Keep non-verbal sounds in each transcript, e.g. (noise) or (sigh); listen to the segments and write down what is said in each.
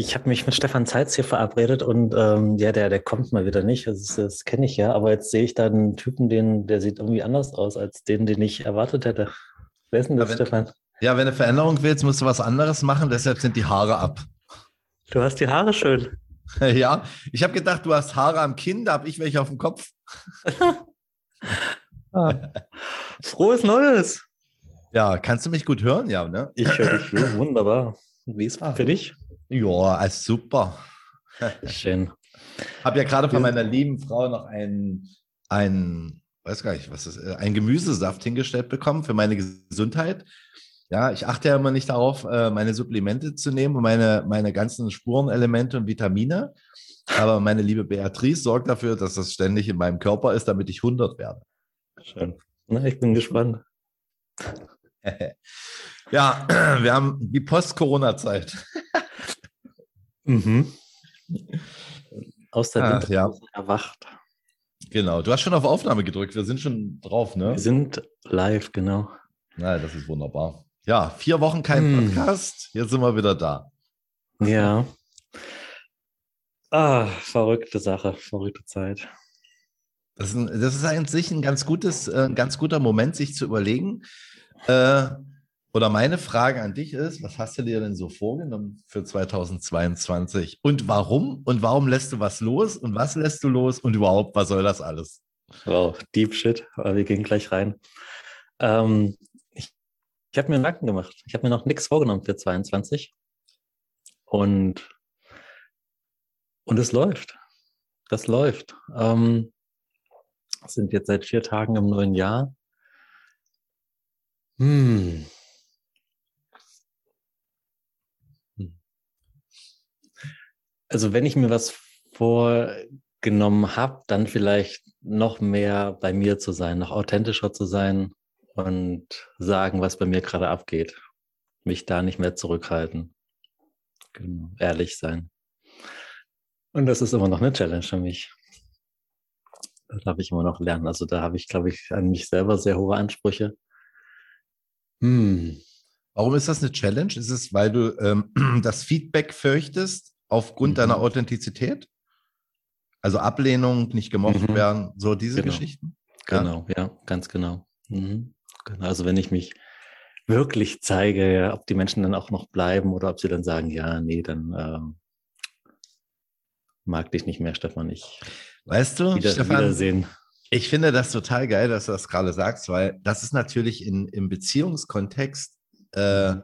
ich habe mich mit Stefan Zeitz hier verabredet und ähm, ja, der, der kommt mal wieder nicht. Das, das kenne ich ja, aber jetzt sehe ich da einen Typen, den, der sieht irgendwie anders aus als den, den ich erwartet hätte. Wer ist denn das, Ja, wenn- Stefan? Ja, wenn du Veränderung willst, musst du was anderes machen, deshalb sind die Haare ab. Du hast die Haare schön. (laughs) Ja, ich habe gedacht, du hast Haare am Kinn, da habe ich welche auf dem Kopf. (laughs) Ah. Frohes Neues! Ja, kannst du mich gut hören? Ja, ne? Ich höre dich wunderbar. Wie ist Ah. für dich? Ja, super. (laughs) Schön. Habe ja gerade von meiner lieben Frau noch einen, einen, weiß gar nicht, was das ist, einen Gemüsesaft hingestellt bekommen für meine Gesundheit. Ja, ich achte ja immer nicht darauf, äh, meine Supplemente zu nehmen und meine, meine ganzen Spurenelemente und Vitamine. Aber meine liebe Beatrice sorgt dafür, dass das ständig in meinem Körper ist, damit ich 100 werde. Schön. Na, ich bin gespannt. (laughs) ja, (clears throat) wir haben die Post-Corona-Zeit. (laughs) Mhm. Aus der Ach, ja. erwacht. Genau. Du hast schon auf Aufnahme gedrückt. Wir sind schon drauf, ne? Wir sind live, genau. Na, das ist wunderbar. Ja, vier Wochen kein Hm. Podcast. Jetzt sind wir wieder da. Ja. Ah, verrückte Sache, verrückte Zeit. Das ist, ein, das ist eigentlich ein ganz gutes, äh, ein ganz guter Moment, sich zu überlegen. Äh, oder meine Frage an dich ist: Was hast du dir denn so vorgenommen für 2022? Und warum? Und warum lässt du was los? Und was lässt du los? Und überhaupt, was soll das alles? Wow, Deep Shit, aber wir gehen gleich rein. Ähm, ich ich habe mir Gedanken gemacht. Ich habe mir noch nichts vorgenommen für 22. Und, und es läuft. Das läuft. Ähm, sind jetzt seit vier Tagen im neuen Jahr. Hm. Also wenn ich mir was vorgenommen habe, dann vielleicht noch mehr bei mir zu sein, noch authentischer zu sein und sagen, was bei mir gerade abgeht. Mich da nicht mehr zurückhalten. Genau, ehrlich sein. Und das ist immer noch eine Challenge für mich. Da darf ich immer noch lernen. Also da habe ich, glaube ich, an mich selber sehr hohe Ansprüche. Hm. Warum ist das eine Challenge? Ist es, weil du ähm, (clears throat) das Feedback fürchtest aufgrund Mhm. deiner Authentizität? Also Ablehnung, nicht gemocht Mhm. werden, so diese Genau. Geschichten? Genau, ja, ganz genau. Mhm. genau. Also wenn ich mich wirklich zeige, ja, ob die Menschen dann auch noch bleiben oder ob sie dann sagen, ja, nee, dann ähm, mag dich nicht mehr, Stefan. Ich Weißt du, wieder, Stefan, wiedersehen. Ich finde das total geil, dass du das gerade sagst, weil das ist natürlich in, im Beziehungskontext, äh,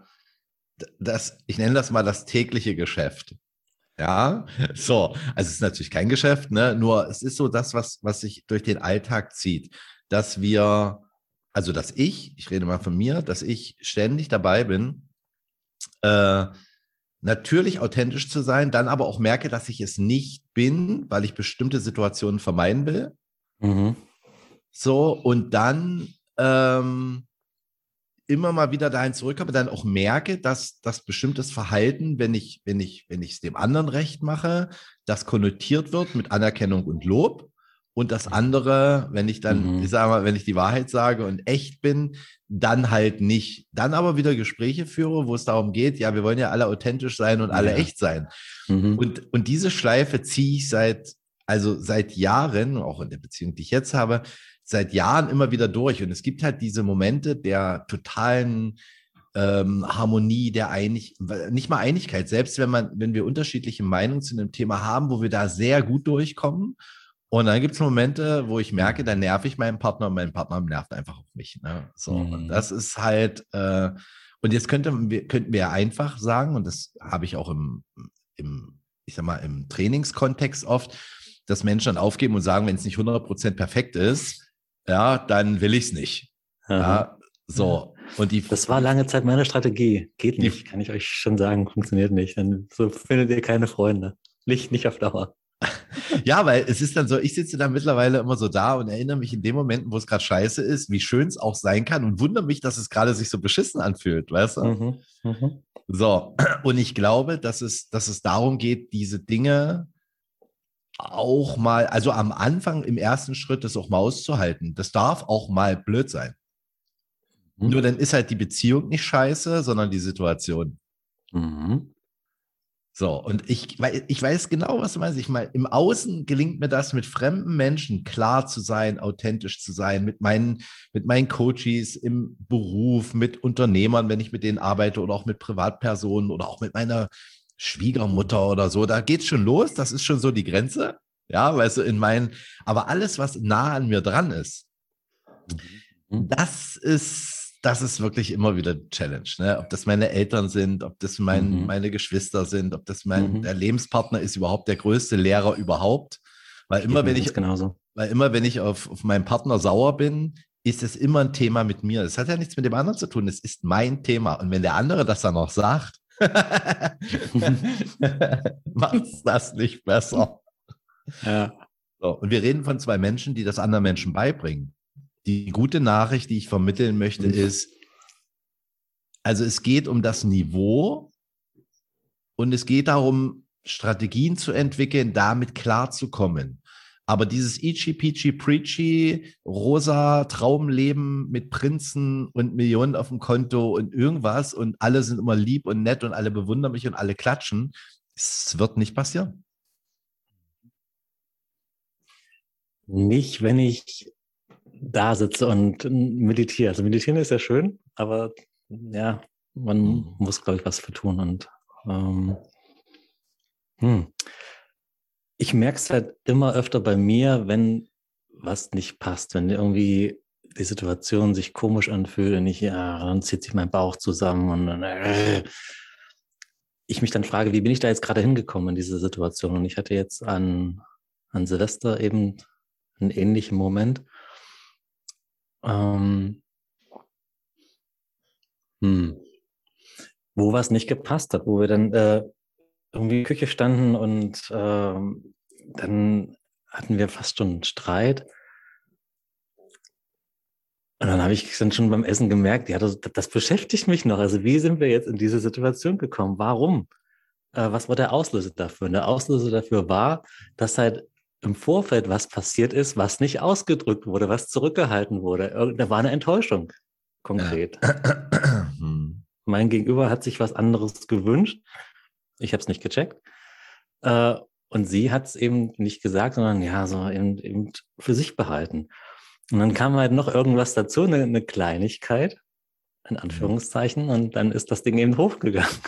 das, ich nenne das mal das tägliche Geschäft. Ja, so, also es ist natürlich kein Geschäft, ne? nur es ist so das, was, was sich durch den Alltag zieht, dass wir, also dass ich, ich rede mal von mir, dass ich ständig dabei bin, äh, natürlich authentisch zu sein, dann aber auch merke, dass ich es nicht bin, weil ich bestimmte Situationen vermeiden will. Mhm. So, und dann ähm, immer mal wieder dahin zurückkomme, dann auch merke, dass das bestimmtes Verhalten, wenn ich, wenn ich, wenn ich es dem anderen recht mache, das konnotiert wird mit Anerkennung und Lob. Und das andere, wenn ich dann, Mhm. ich sage mal, wenn ich die Wahrheit sage und echt bin, dann halt nicht. Dann aber wieder Gespräche führe, wo es darum geht, ja, wir wollen ja alle authentisch sein und alle Ja. echt sein. Mhm. Und, und diese Schleife ziehe ich seit, also seit Jahren, auch in der Beziehung, die ich jetzt habe, seit Jahren immer wieder durch. Und es gibt halt diese Momente der totalen ähm, Harmonie, der Einig, nicht mal Einigkeit, selbst wenn man, wenn wir unterschiedliche Meinungen zu einem Thema haben, wo wir da sehr gut durchkommen. Und dann gibt es Momente, wo ich merke, da nerv ich meinen Partner und mein Partner nervt einfach auf mich. Ne? So, Mhm. und das ist halt, äh, und jetzt könnte, könnten wir einfach sagen, und das habe ich auch im, im, ich sag mal, im Trainingskontext oft, dass Menschen dann aufgeben und sagen, wenn es nicht 100% perfekt ist, ja, dann will ich es nicht. Aha. Ja, so. Und die, Das war lange Zeit meine Strategie. Geht Die- nicht, kann ich euch schon sagen. Funktioniert nicht. Dann so findet ihr keine Freunde. Nicht, nicht auf Dauer. (laughs) Ja, weil es ist dann so, ich sitze dann mittlerweile immer so da und erinnere mich in den Momenten, wo es gerade scheiße ist, wie schön es auch sein kann und wundere mich, dass es gerade sich so beschissen anfühlt, weißt du? Mhm. Mhm. So, und ich glaube, dass es, dass es darum geht, diese Dinge auch mal, also am Anfang im ersten Schritt das auch mal auszuhalten. Das darf auch mal blöd sein. Mhm. Nur dann ist halt die Beziehung nicht scheiße, sondern die Situation. Mhm. So, und ich, ich weiß genau, was du meinst. Ich meine, im Außen gelingt mir das, mit fremden Menschen klar zu sein, authentisch zu sein, mit meinen, mit meinen Coaches im Beruf, mit Unternehmern, wenn ich mit denen arbeite oder auch mit Privatpersonen oder auch mit meiner Schwiegermutter oder so. Da geht's schon los. Das ist schon so die Grenze. Ja, weißt du, in meinen, aber alles, was nah an mir dran ist, mhm. das ist das ist wirklich immer wieder Challenge. Ne? Ob das meine Eltern sind, ob das mein, mhm. meine Geschwister sind, ob das mein mhm. der Lebenspartner ist, überhaupt der größte Lehrer überhaupt. Weil immer, wenn ich, genauso. weil immer, wenn ich auf, auf meinen Partner sauer bin, ist es immer ein Thema mit mir. Es hat ja nichts mit dem anderen zu tun. Es ist mein Thema. Und wenn der andere das dann noch sagt, (laughs) macht das nicht besser. Ja. So, und wir reden von zwei Menschen, die das anderen Menschen beibringen. Die gute Nachricht, die ich vermitteln möchte, mhm. ist, also es geht um das Niveau und es geht darum, Strategien zu entwickeln, damit klarzukommen. Aber dieses Ichi Pichi Preachy, rosa Traumleben mit Prinzen und Millionen auf dem Konto und irgendwas und alle sind immer lieb und nett und alle bewundern mich und alle klatschen, es wird nicht passieren. Nicht, wenn ich da sitze und meditiere. Also meditieren ist ja schön, aber ja, man mhm. muss, glaube ich, was für tun. Und ähm, hm. Ich merke es halt immer öfter bei mir, wenn was nicht passt, wenn irgendwie die Situation sich komisch anfühlt und ich, ja, dann zieht sich mein Bauch zusammen und dann, äh, ich mich dann frage, wie bin ich da jetzt gerade hingekommen in diese Situation? Und ich hatte jetzt an, an Silvester eben einen ähnlichen Moment ähm, hm. Wo was nicht gepasst hat, wo wir dann äh, irgendwie in der Küche standen und äh, dann hatten wir fast schon einen Streit. Und dann habe ich dann schon beim Essen gemerkt, ja, das, das, beschäftigt mich noch. Also wie sind wir jetzt in diese Situation gekommen? Warum? Äh, was war der Auslöser dafür? Und der Auslöser dafür war, dass halt im Vorfeld was passiert ist, was nicht ausgedrückt wurde, was zurückgehalten wurde. Da war eine Enttäuschung konkret. Ja. (clears throat) mein Gegenüber hat sich was anderes gewünscht. Ich habe es nicht gecheckt. Äh, und sie hat es eben nicht gesagt, sondern ja, so eben, eben, für sich behalten. Und dann kam halt noch irgendwas dazu, eine, eine Kleinigkeit, in Anführungszeichen, und dann ist das Ding eben hochgegangen. (laughs)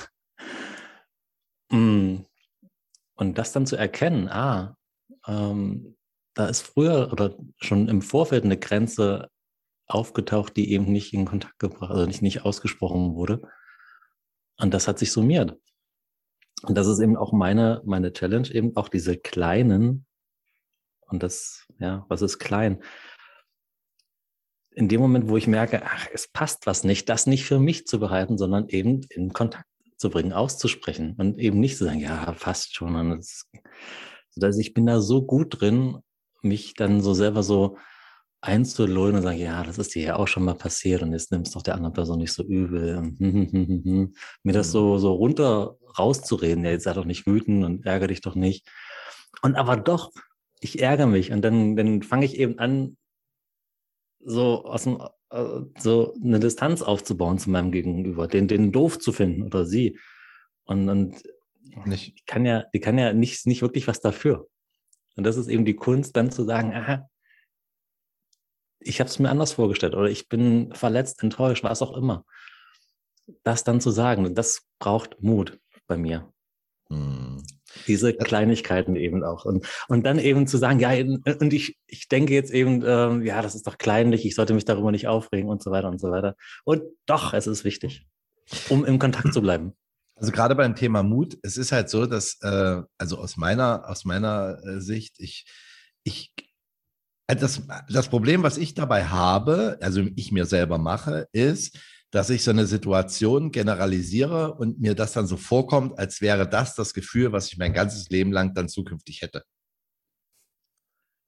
Mm. Und das dann zu erkennen, ah, ähm, da ist früher oder schon im Vorfeld eine Grenze aufgetaucht, die eben nicht in Kontakt gebracht, also nicht, nicht ausgesprochen wurde. Und das hat sich summiert. Und das ist eben auch meine, meine Challenge, eben auch diese kleinen, und das, ja, was ist klein? In dem Moment, wo ich merke, ach, es passt was nicht, das nicht für mich zu behalten, sondern eben in Kontakt zu bringen, auszusprechen und eben nicht zu sagen, ja, passt schon. Und das, also ich bin da so gut drin, mich dann so selber so einzulullen und sagen, ja, das ist dir ja auch schon mal passiert und jetzt nimmst doch der anderen Person nicht so übel. Und, mir das so, mhm. so runter rauszureden, ja, jetzt sei doch nicht wütend und ärgere dich doch nicht. Und aber doch, ich ärgere mich und dann, dann fange ich eben an, so aus dem, äh, so eine Distanz aufzubauen zu meinem Gegenüber, den, den doof zu finden oder sie. Und, und nicht. Die kann ja, die kann ja nicht, nicht wirklich was dafür. Und das ist eben die Kunst, dann zu sagen, aha, ich habe es mir anders vorgestellt oder ich bin verletzt, enttäuscht, was auch immer. Das dann zu sagen, das braucht Mut bei mir. Hm. Diese Kleinigkeiten eben auch. Und, und dann eben zu sagen, ja, und ich, ich denke jetzt eben, ähm, ja, das ist doch kleinlich, ich sollte mich darüber nicht aufregen und so weiter und so weiter. Und doch, es ist wichtig, um im Kontakt zu bleiben. Also gerade beim Thema Mut, es ist halt so, dass, äh, also aus meiner, aus meiner äh, Sicht, ich, ich, äh, das, das Problem, was ich dabei habe, also ich mir selber mache, ist, dass ich so eine Situation generalisiere und mir das dann so vorkommt, als wäre das das Gefühl, was ich mein ganzes Leben lang dann zukünftig hätte.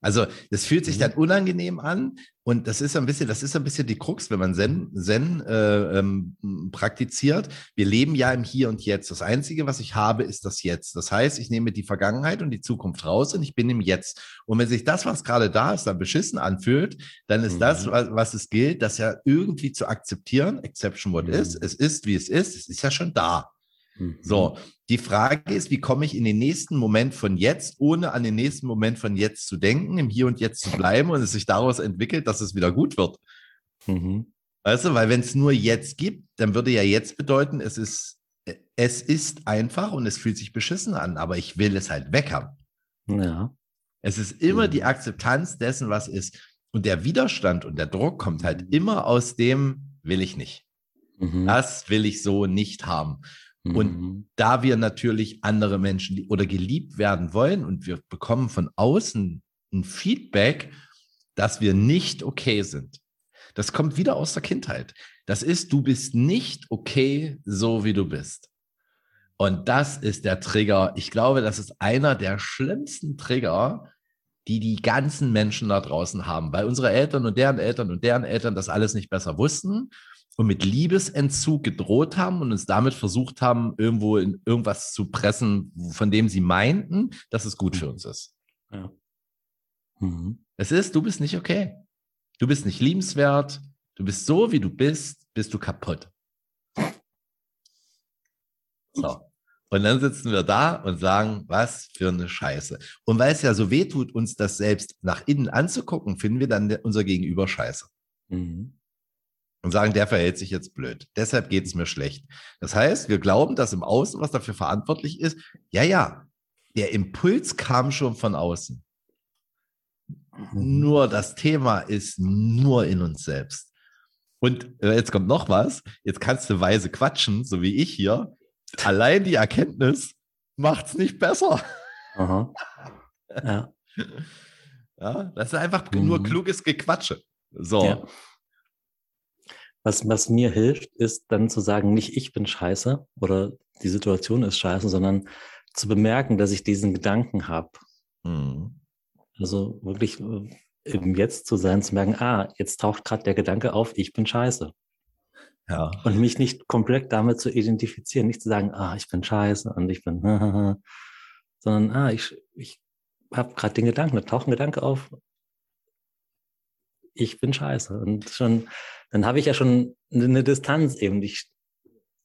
Also das fühlt sich mhm. dann unangenehm an und das ist ein bisschen, das ist ein bisschen die Krux, wenn man Zen, Zen äh, ähm, praktiziert. Wir leben ja im Hier und Jetzt. Das Einzige, was ich habe, ist das Jetzt. Das heißt, ich nehme die Vergangenheit und die Zukunft raus und ich bin im Jetzt. Und wenn sich das, was gerade da ist, dann beschissen anfühlt, dann ist mhm. das, was, was, es gilt, das ja irgendwie zu akzeptieren. Exception what mhm. is. Es ist, wie es ist. Es ist ja schon da. Mhm. So, die Frage ist, wie komme ich in den nächsten Moment von jetzt, ohne an den nächsten Moment von jetzt zu denken, im Hier und Jetzt zu bleiben und es sich daraus entwickelt, dass es wieder gut wird. Mhm. Weißt du, weil wenn es nur jetzt gibt, dann würde ja jetzt bedeuten, es ist, es ist einfach und es fühlt sich beschissen an, aber ich will es halt weg haben. Ja. Es ist immer mhm. die Akzeptanz dessen, was ist. Und der Widerstand und der Druck kommt halt mhm. immer aus dem, will ich nicht. Mhm. Das will ich so nicht haben. Mhm. Und da wir natürlich andere Menschen oder geliebt werden wollen und wir bekommen von außen ein Feedback, dass wir nicht okay sind. Das kommt wieder aus der Kindheit. Das ist, du bist nicht okay, so wie du bist. Und das ist der Trigger. Ich glaube, das ist einer der schlimmsten Trigger, die die ganzen Menschen da draußen haben, weil unsere Eltern und deren Eltern und deren Eltern das alles nicht besser wussten und mit Liebesentzug gedroht haben und uns damit versucht haben, irgendwo in irgendwas zu pressen, von dem sie meinten, dass es gut für uns ist. Ja. Mhm. Es ist, du bist nicht okay. Du bist nicht liebenswert. Du bist so, wie du bist, bist du kaputt. So. Und dann sitzen wir da und sagen, was für eine Scheiße. Und weil es ja so weh tut, uns das selbst nach innen anzugucken, finden wir dann unser Gegenüber scheiße. Mhm. Und sagen, der verhält sich jetzt blöd. Deshalb geht es mir schlecht. Das heißt, wir glauben, dass im Außen, was dafür verantwortlich ist, ja, ja, der Impuls kam schon von außen. Nur das Thema ist nur in uns selbst. Und äh, jetzt kommt noch was. Jetzt kannst du weise quatschen, so wie ich hier allein die Erkenntnis macht es nicht besser. Aha. (laughs) Ja. ja. Das ist einfach mhm. nur kluges Gequatsche. So. Ja. Was, was mir hilft, ist dann zu sagen, nicht ich bin scheiße oder die Situation ist scheiße, sondern zu bemerken, dass ich diesen Gedanken habe. Mhm. Also wirklich äh, im Jetzt zu sein, zu merken, ah, jetzt taucht gerade der Gedanke auf, ich bin scheiße. Ja. Und mich nicht komplett damit zu identifizieren, nicht zu sagen, ah, ich bin scheiße und ich bin, (laughs) sondern, ah, ich, ich habe gerade den Gedanken, da taucht ein Gedanke auf, ich bin scheiße. Und schon, dann habe ich ja schon eine Distanz eben ich,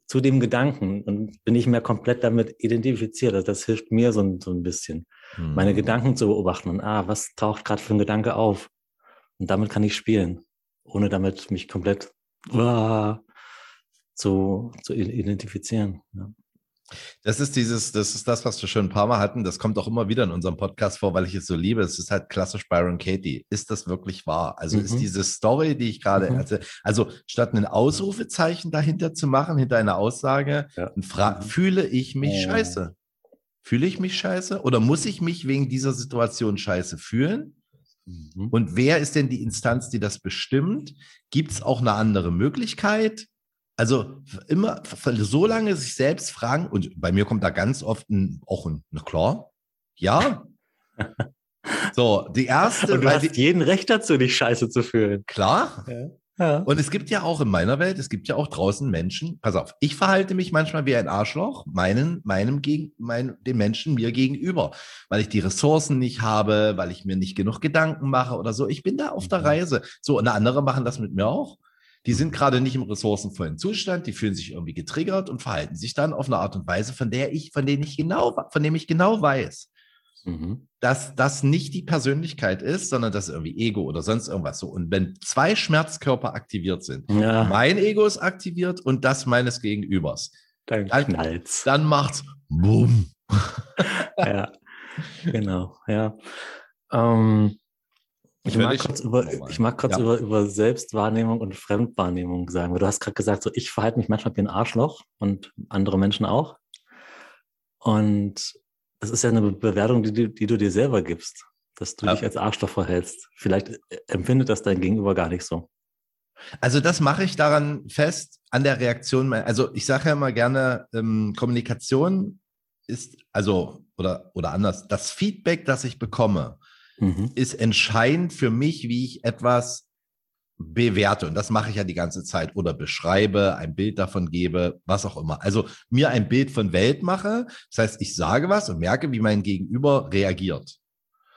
zu dem Gedanken und bin nicht mehr komplett damit identifiziert. Also das hilft mir so, so ein bisschen, mhm. meine Gedanken zu beobachten und, ah, was taucht gerade für ein Gedanke auf? Und damit kann ich spielen, ohne damit mich komplett uh, zu, zu identifizieren. Ja. Das ist dieses, das ist das, was wir schon ein paar Mal hatten. Das kommt auch immer wieder in unserem Podcast vor, weil ich es so liebe. Es ist halt klassisch Byron Katie. Ist das wirklich wahr? Also mhm. ist diese Story, die ich gerade mhm. erzähle, also statt ein Ausrufezeichen dahinter zu machen, hinter einer Aussage, ja. mhm. fühle ich mich oh. scheiße? Fühle ich mich scheiße? Oder muss ich mich wegen dieser Situation scheiße fühlen? Mhm. Und wer ist denn die Instanz, die das bestimmt? Gibt es auch eine andere Möglichkeit? Also immer so lange sich selbst fragen, und bei mir kommt da ganz oft ein, auch ein, na klar, ja. (laughs) so, die erste. Und du hast die, jeden Recht dazu, dich scheiße zu fühlen. Klar. Ja. Ja. Und es gibt ja auch in meiner Welt, es gibt ja auch draußen Menschen, pass auf, ich verhalte mich manchmal wie ein Arschloch, meinen, meinem gegen, mein, den Menschen mir gegenüber, weil ich die Ressourcen nicht habe, weil ich mir nicht genug Gedanken mache oder so. Ich bin da auf der mhm. Reise. So, und andere machen das mit mir auch. Die sind gerade nicht im ressourcenvollen Zustand, die fühlen sich irgendwie getriggert und verhalten sich dann auf eine Art und Weise, von der ich, von denen ich genau, von dem ich genau weiß, mhm. dass das nicht die Persönlichkeit ist, sondern das ist irgendwie Ego oder sonst irgendwas so. Und wenn zwei Schmerzkörper aktiviert sind, ja. mein Ego ist aktiviert und das meines Gegenübers, dann, dann knallt's. Dann macht's Boom. (laughs) ja, genau, ja. Ähm, ich mag, kurz über, ich mag kurz ja. über, über Selbstwahrnehmung und Fremdwahrnehmung sagen. Du hast gerade gesagt, so ich verhalte mich manchmal wie ein Arschloch und andere Menschen auch. Und das ist ja eine Bewertung, die, die du dir selber gibst, dass du ja. dich als Arschloch verhältst. Vielleicht äh, empfindet das dein Gegenüber gar nicht so. Also das mache ich daran fest, an der Reaktion. Also ich sage ja immer gerne, ähm, Kommunikation ist, also, oder, oder anders, das Feedback, das ich bekomme, mhm. ist entscheidend für mich, wie ich etwas bewerte. Und das mache ich ja die ganze Zeit oder beschreibe, ein Bild davon gebe, was auch immer. Also mir ein Bild von Welt mache. Das heißt, ich sage was und merke, wie mein Gegenüber reagiert.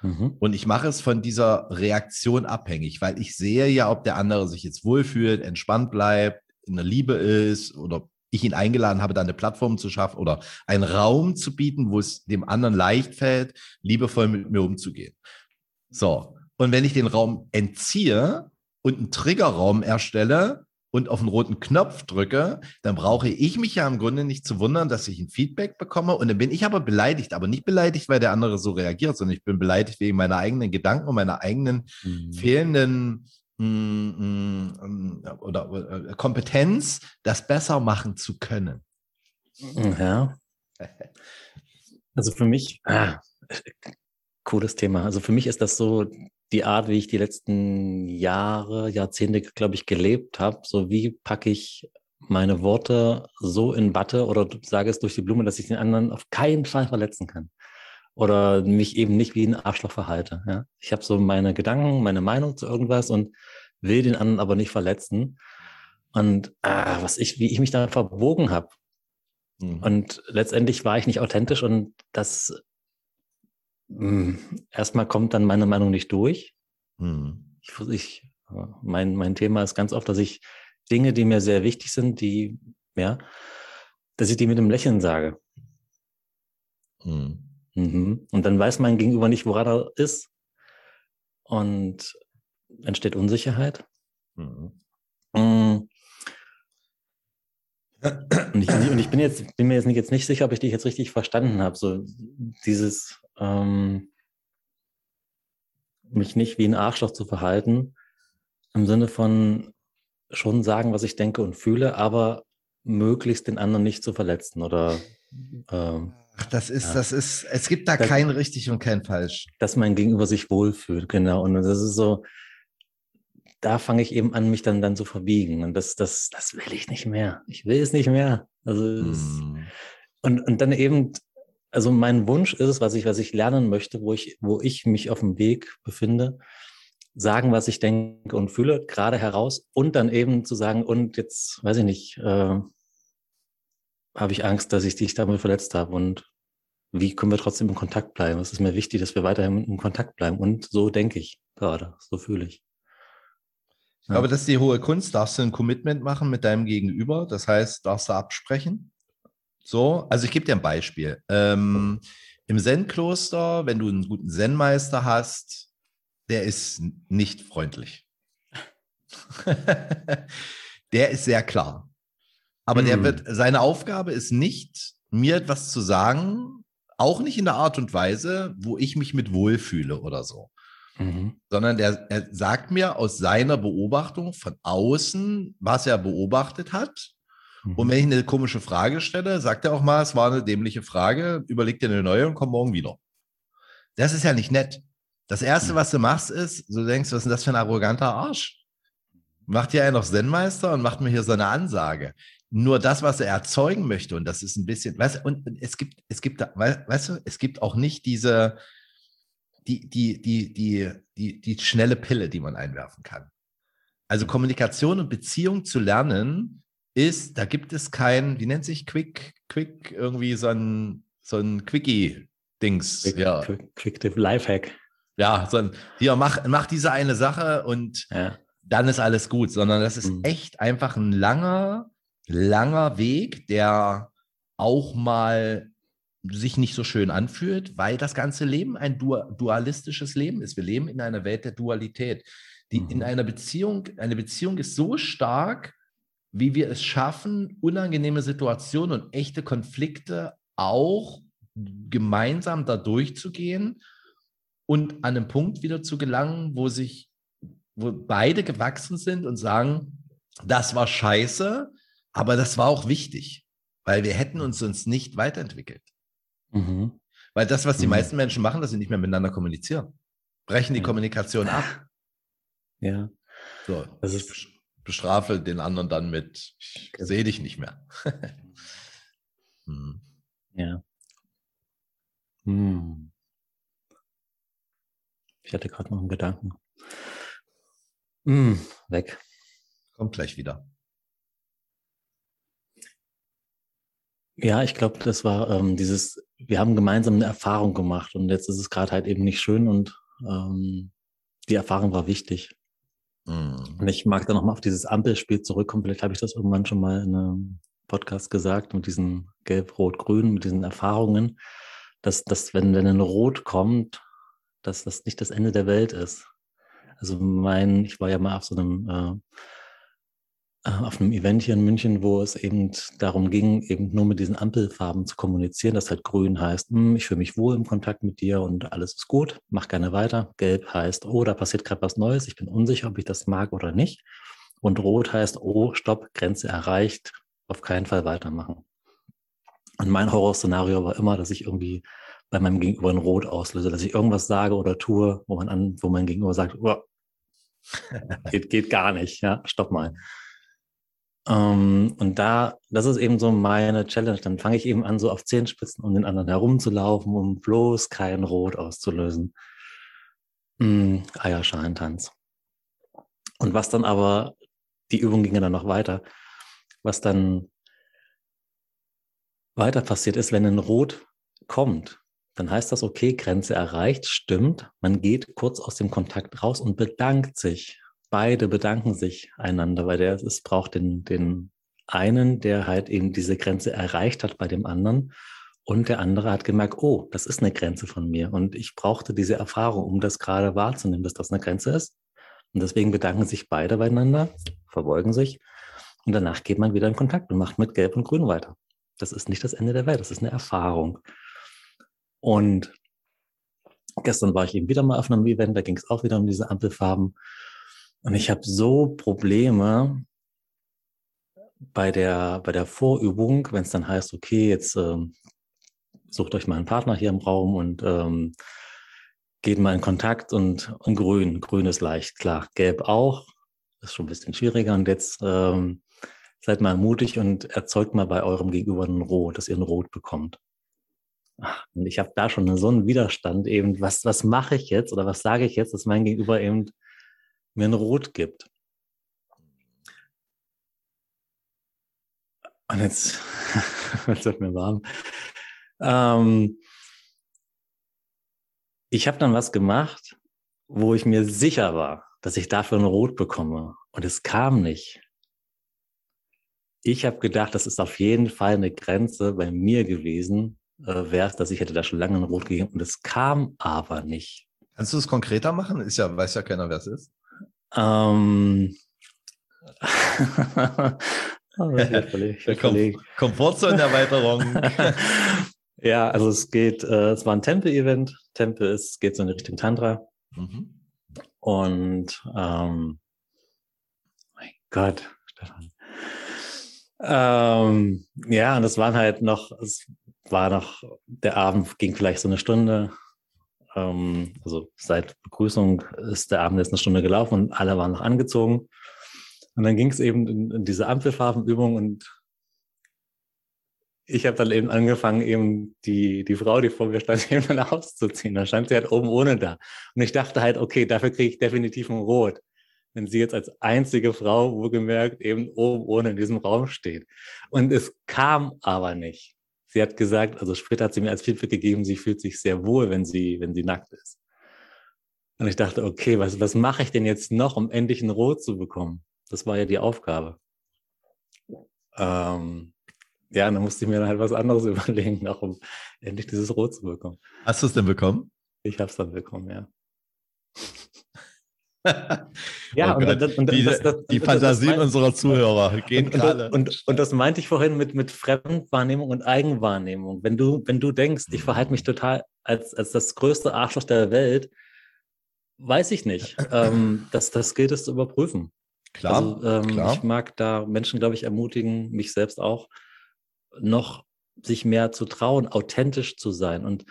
Mhm. Und ich mache es von dieser Reaktion abhängig, weil ich sehe ja, ob der andere sich jetzt wohlfühlt, entspannt bleibt, in der Liebe ist oder ich ihn eingeladen habe, da eine Plattform zu schaffen oder einen Raum zu bieten, wo es dem anderen leicht fällt, liebevoll mit mir umzugehen. So. Und wenn ich den Raum entziehe und einen Triggerraum erstelle, und auf den roten Knopf drücke, dann brauche ich mich ja im Grunde nicht zu wundern, dass ich ein Feedback bekomme. Und dann bin ich aber beleidigt, aber nicht beleidigt, weil der andere so reagiert, sondern ich bin beleidigt wegen meiner eigenen Gedanken und meiner eigenen mhm. fehlenden mm, mm, oder, oder, Kompetenz, das besser machen zu können. Ja. (laughs) Also für mich, ah, cooles Thema. Also für mich ist das so die Art, wie ich die letzten Jahre, Jahrzehnte, glaube ich, gelebt habe. So wie packe ich meine Worte so in Watte oder sage es durch die Blume, dass ich den anderen auf keinen Fall verletzen kann. Oder mich eben nicht wie ein Arschloch verhalte. Ja? Ich habe so meine Gedanken, meine Meinung zu irgendwas und will den anderen aber nicht verletzen. Und ah, was ich, wie ich mich da verbogen habe. Mhm. Und letztendlich war ich nicht authentisch und das erstmal kommt dann meine Meinung nicht durch. Hm. Ich, ich, mein, mein Thema ist ganz oft, dass ich Dinge, die mir sehr wichtig sind, die, ja, dass ich die mit einem Lächeln sage. Hm. Mhm. Und dann weiß mein Gegenüber nicht, woran er ist. Und entsteht Unsicherheit. Mhm. Und, ich, und ich, bin jetzt, bin mir jetzt nicht, jetzt nicht sicher, ob ich dich jetzt richtig verstanden habe. So dieses, ähm, mich nicht wie ein Arschloch zu verhalten, im Sinne von schon sagen, was ich denke und fühle, aber möglichst den anderen nicht zu verletzen oder ähm, Ach, das ist, ja. das ist, es gibt da das, kein richtig und kein falsch. Dass mein Gegenüber sich wohlfühlt, genau. Und das ist so, da fange ich eben an, mich dann, dann zu verbiegen. Und das, das, das will ich nicht mehr. Ich will es nicht mehr. Also, mm. und, und dann eben also mein Wunsch ist es, was ich, was ich lernen möchte, wo ich, wo ich mich auf dem Weg befinde, sagen, was ich denke und fühle, gerade heraus und dann eben zu sagen, und jetzt, weiß ich nicht, äh, habe ich Angst, dass ich dich damit verletzt habe und wie können wir trotzdem in Kontakt bleiben? Es ist mir wichtig, dass wir weiterhin in Kontakt bleiben und so denke ich gerade, so fühle ich. Ich glaube, das ist die hohe Kunst. Darfst du ein Commitment machen mit deinem Gegenüber? Das heißt, darfst du absprechen? So, also ich gebe dir ein Beispiel. Ähm, Im Zen-Kloster, wenn du einen guten Zen-Meister hast, der ist nicht freundlich. (laughs) der ist sehr klar. Aber hm. der wird, seine Aufgabe ist nicht, mir etwas zu sagen, auch nicht in der Art und Weise, wo ich mich mit wohlfühle oder so. Mhm. Sondern der, er sagt mir aus seiner Beobachtung von außen, was er beobachtet hat und wenn ich eine komische Frage stelle, sagt er auch mal, es war eine dämliche Frage, überleg dir eine neue und komm morgen wieder. Das ist ja nicht nett. Das Erste, was du machst, ist, du denkst, was ist denn das für ein arroganter Arsch? Macht hier einer noch Zen-Meister und macht mir hier so eine Ansage. Nur das, was er erzeugen möchte, und das ist ein bisschen, weißt und es gibt, es gibt, weißt du, es gibt auch nicht diese, die, die, die, die, die, die schnelle Pille, die man einwerfen kann. Also Kommunikation und Beziehung zu lernen, ist, da gibt es kein, wie nennt sich Quick, Quick, irgendwie so ein, so ein Quickie-Dings. Quick, ja. Quick, Quick Lifehack. Ja, so ein, hier, mach, mach diese eine Sache und ja. dann ist alles gut, sondern das ist mhm. echt einfach ein langer, langer Weg, der auch mal sich nicht so schön anfühlt, weil das ganze Leben ein dualistisches Leben ist. Wir leben in einer Welt der Dualität. Die, mhm. In einer Beziehung, eine Beziehung ist so stark, wie wir es schaffen, unangenehme Situationen und echte Konflikte auch gemeinsam da durchzugehen und an einen Punkt wieder zu gelangen, wo sich, wo beide gewachsen sind und sagen, das war scheiße, aber das war auch wichtig, weil wir hätten uns sonst nicht weiterentwickelt. Mhm. Weil das, was die mhm. meisten Menschen machen, dass sie nicht mehr miteinander kommunizieren. Brechen die Kommunikation ab. Ja. So. Das ist bestrafe den anderen dann mit, ich sehe dich nicht mehr. (laughs) hm. Ja. Hm. Ich hatte gerade noch einen Gedanken. Hm, weg. Kommt gleich wieder. Ja, ich glaube, das war ähm, dieses, wir haben gemeinsam eine Erfahrung gemacht und jetzt ist es gerade halt eben nicht schön und ähm, die Erfahrung war wichtig. Mhm. Und ich mag da nochmal auf dieses Ampelspiel zurückkommen. Vielleicht habe ich das irgendwann schon mal in einem Podcast gesagt, mit diesen Gelb, Rot, Grün, mit diesen Erfahrungen, dass, dass wenn, wenn ein Rot kommt, dass das nicht das Ende der Welt ist. Also mein, ich war ja mal auf so einem äh, auf einem Event hier in München, wo es eben darum ging, eben nur mit diesen Ampelfarben zu kommunizieren. Das halt grün heißt, hm, ich fühle mich wohl im Kontakt mit dir und alles ist gut, mach gerne weiter. Gelb heißt, oh, da passiert gerade was Neues, ich bin unsicher, ob ich das mag oder nicht. Und rot heißt, oh, stopp, Grenze erreicht, auf keinen Fall weitermachen. Und mein Horrorszenario war immer, dass ich irgendwie bei meinem Gegenüber ein Rot auslöse, dass ich irgendwas sage oder tue, wo man an, wo mein Gegenüber sagt, oh, (laughs) geht, geht gar nicht, ja, stopp mal. Ähm, und da, das ist eben so meine Challenge. Dann fange ich eben an, so auf Zehenspitzen um den anderen herumzulaufen, um bloß kein Rot auszulösen. Mm, Eierschalentanz. Und was dann aber, die Übung ging ja dann noch weiter, was dann weiter passiert ist, wenn ein Rot kommt, dann heißt das, okay, Grenze erreicht, stimmt. Man geht kurz aus dem Kontakt raus und bedankt sich beide bedanken sich einander, weil der, es braucht den, den einen, der halt eben diese Grenze erreicht hat bei dem anderen. Und der andere hat gemerkt, oh, das ist eine Grenze von mir. Und ich brauchte diese Erfahrung, um das gerade wahrzunehmen, dass das eine Grenze ist. Und deswegen bedanken sich beide beieinander, verbeugen sich. Und danach geht man wieder in Kontakt und macht mit Gelb und Grün weiter. Das ist nicht das Ende der Welt, das ist eine Erfahrung. Und gestern war ich eben wieder mal auf einem Event, da ging es auch wieder um diese Ampelfarben. Und ich habe so Probleme bei der, bei der Vorübung, wenn es dann heißt, okay, jetzt ähm, sucht euch mal einen Partner hier im Raum und ähm, geht mal in Kontakt und, und grün. Grün ist leicht, klar. Gelb auch, ist schon ein bisschen schwieriger. Und jetzt ähm, seid mal mutig und erzeugt mal bei eurem Gegenüber ein Rot, dass ihr ein Rot bekommt. Und ich habe da schon so einen Widerstand eben, was, was mache ich jetzt oder was sage ich jetzt, dass mein Gegenüber eben mir ein Rot gibt. Und jetzt, (laughs) jetzt wird mir warm. Ähm, ich habe dann was gemacht, wo ich mir sicher war, dass ich dafür ein Rot bekomme. Und es kam nicht. Ich habe gedacht, das ist auf jeden Fall eine Grenze bei mir gewesen, äh, wäre es, dass ich hätte da schon lange ein Rot gegeben. Und es kam aber nicht. Kannst du es konkreter machen? Ist ja, weiß ja keiner, wer es ist. Ähm. (laughs) oh, Kom Komfortzone-Erweiterung. (laughs) ja, also es geht, äh, es war ein Tempel-Event. Tempel ist, geht so in Richtung Tantra. Mhm. Und ähm, mein Gott, Stefan. Ähm, ja, und es waren halt noch, es war noch, der Abend ging vielleicht so eine Stunde ähm, also seit Begrüßung ist der Abend jetzt eine Stunde gelaufen und alle waren noch angezogen. Und dann ging es eben in, in diese Ampelfarbenübung und ich habe dann eben angefangen, eben die, die Frau, die vor mir stand, (laughs) eben dann auszuziehen. Da stand sie halt oben ohne da. Und ich dachte halt, okay, dafür kriege ich definitiv ein Rot. Wenn sie jetzt als einzige Frau, wohlgemerkt, eben oben ohne in diesem Raum steht. Und es kam aber nicht sie hat gesagt, also später hat sie mir als Feedback gegeben, sie fühlt sich sehr wohl, wenn sie, wenn sie nackt ist. Und ich dachte, okay, was, was mache ich denn jetzt noch, um endlich ein Rot zu bekommen? Das war ja die Aufgabe. Ähm, ja, dann musste ich mir dann halt was anderes (laughs) überlegen, noch um endlich dieses Rot zu bekommen. Hast du es denn bekommen? Ich habe es dann bekommen, ja. (laughs) ja, oh und, und, und, die, das, das, die Fantasien mein, unserer Zuhörer gehen gerade. Und, und, das meinte ich vorhin mit, mit Fremdwahrnehmung und Eigenwahrnehmung. Wenn du, wenn du denkst, ich verhalte mich total als, als das größte Arschloch der Welt, weiß ich nicht. (laughs) ähm, das, das gilt es zu überprüfen. Klar, also, ähm, klar. Ich mag da Menschen, glaube ich, ermutigen, mich selbst auch, noch sich mehr zu trauen, authentisch zu sein. Und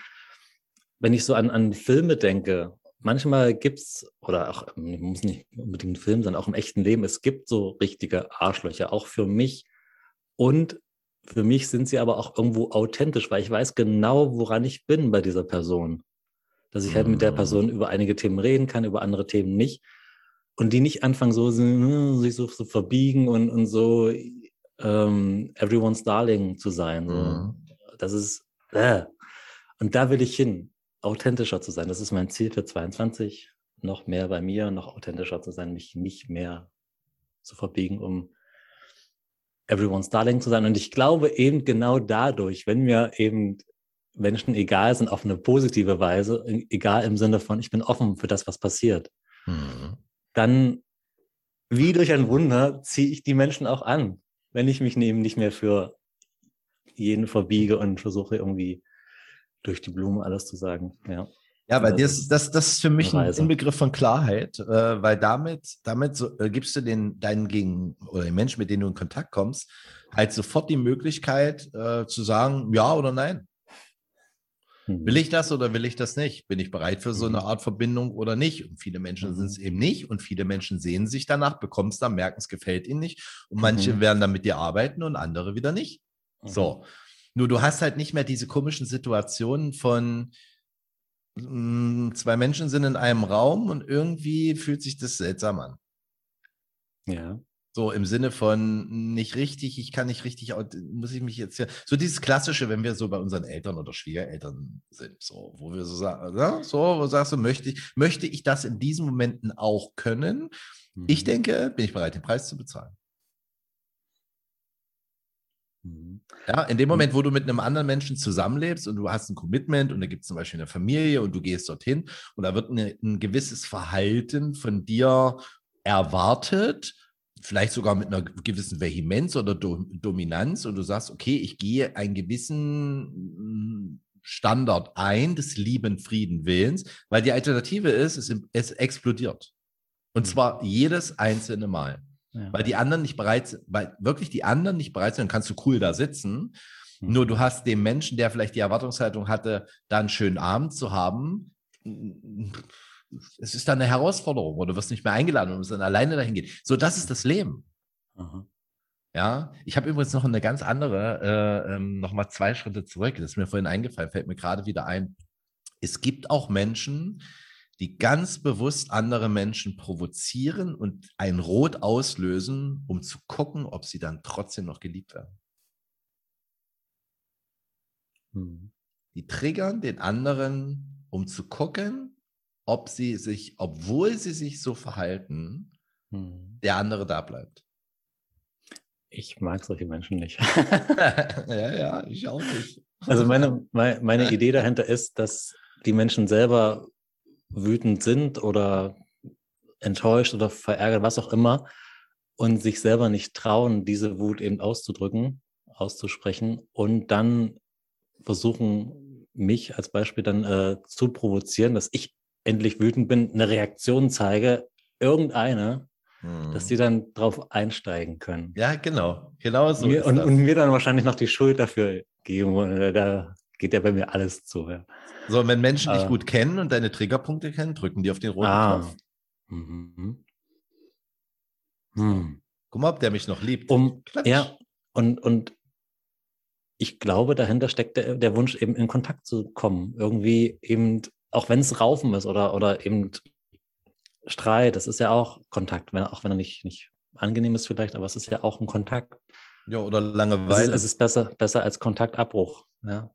wenn ich so an, an Filme denke manchmal gibt es, oder auch, muss nicht unbedingt ein Film sein, auch im echten Leben, es gibt so richtige Arschlöcher, auch für mich. Und für mich sind sie aber auch irgendwo authentisch, weil ich weiß genau, woran ich bin bei dieser Person. Dass ich halt mit der Person über einige Themen reden kann, über andere Themen nicht. Und die nicht anfangen, so sich so zu verbiegen und, und so ähm, everyone's darling zu sein. So. Mhm. Das ist, äh. und da will ich hin authentischer zu sein. Das ist mein Ziel für 22. Noch mehr bei mir, noch authentischer zu sein, mich nicht mehr zu verbiegen, um everyone's darling zu sein. Und ich glaube eben genau dadurch, wenn mir eben Menschen egal sind auf eine positive Weise, egal im Sinne von, ich bin offen für das, was passiert, mhm. dann wie durch ein Wunder ziehe ich die Menschen auch an, wenn ich mich eben nicht mehr für jeden verbiege und versuche irgendwie durch die Blume alles zu sagen. Ja. Ja, weil das, das, das ist für mich ein Inbegriff von Klarheit, äh, weil damit, damit so, äh, gibst du den, deinen Gegen oder den Menschen, mit denen du in Kontakt kommst, halt sofort die Möglichkeit äh, zu sagen, ja oder nein. Mhm. Will ich das oder will ich das nicht? Bin ich bereit für so eine mhm. Art Verbindung oder nicht? Und viele Menschen sind es mhm. eben nicht und viele Menschen sehen sich danach, bekommen es dann, merken, es gefällt ihnen nicht und manche mhm. werden dann mit dir arbeiten und andere wieder nicht. Mhm. So. Nur du hast halt nicht mehr diese komischen Situationen von, hm, zwei Menschen sind in einem Raum und irgendwie fühlt sich das seltsam an. Ja. So im Sinne von nicht richtig, ich kann nicht richtig, muss ich mich jetzt ja. So dieses Klassische, wenn wir so bei unseren Eltern oder Schwiegereltern sind, so, wo wir so sagen, ja, so, wo sagst du, möchte ich, möchte ich das in diesen Momenten auch können? Mhm. Ich denke, bin ich bereit, den Preis zu bezahlen. Mhm. Ja, in dem Moment, wo du mit einem anderen Menschen zusammenlebst und du hast ein Commitment und da gibt es zum Beispiel eine Familie und du gehst dorthin und da wird eine, ein gewisses Verhalten von dir erwartet, vielleicht sogar mit einer gewissen Vehemenz oder Do Dominanz und du sagst, okay, ich gehe einen gewissen mm, Standard ein des lieben Frieden Willens, weil die Alternative ist, es, es explodiert. Und mhm. zwar jedes einzelne Mal. Ja. Weil die anderen nicht bereit sind, weil wirklich die anderen nicht bereit sind, dann kannst du cool da sitzen. Mhm. Nur du hast dem Menschen, der vielleicht die Erwartungshaltung hatte, da einen schönen Abend zu haben, es ist dann eine Herausforderung oder du wirst nicht mehr eingeladen und musst dann alleine dahin gehen. So, das ist das Leben. Aha. Ja, ich habe übrigens noch eine ganz andere, äh, ähm, noch mal zwei Schritte zurück. Das ist mir vorhin eingefallen, fällt mir gerade wieder ein. Es gibt auch Menschen, die ganz bewusst andere Menschen provozieren und ein Rot auslösen, um zu gucken, ob sie dann trotzdem noch geliebt werden. Hm. Die triggern den anderen, um zu gucken, ob sie sich, obwohl sie sich so verhalten, hm. der andere da bleibt. Ich mag solche Menschen nicht. (laughs) ja, ja, ich auch nicht. Also meine, meine Idee dahinter ist, dass die Menschen selber wütend sind oder enttäuscht oder verärgert, was auch immer, und sich selber nicht trauen, diese Wut eben auszudrücken, auszusprechen und dann versuchen, mich als Beispiel dann äh, zu provozieren, dass ich endlich wütend bin, eine Reaktion zeige, irgendeine, hm. dass die dann drauf einsteigen können. Ja, genau. Genau so. Mir, und, und, mir dann wahrscheinlich noch die Schuld dafür geben. Äh, da geht ja bei mir alles zu. Ja. So, wenn Menschen dich äh, gut kennen und deine Triggerpunkte kennen, drücken die auf den roten ah. Knopf. Mhm. Hm. Guck mal, ob der mich noch liebt. Um, ja, und, und ich glaube, dahinter steckt der, der Wunsch, eben in Kontakt zu kommen. Irgendwie eben, auch wenn es Raufen ist oder, oder eben Streit, das ist ja auch Kontakt, wenn, auch wenn er nicht, nicht angenehm ist vielleicht, aber es ist ja auch ein Kontakt. Ja, oder Langeweile. Es ist, es ist besser, besser als Kontaktabbruch. Ja.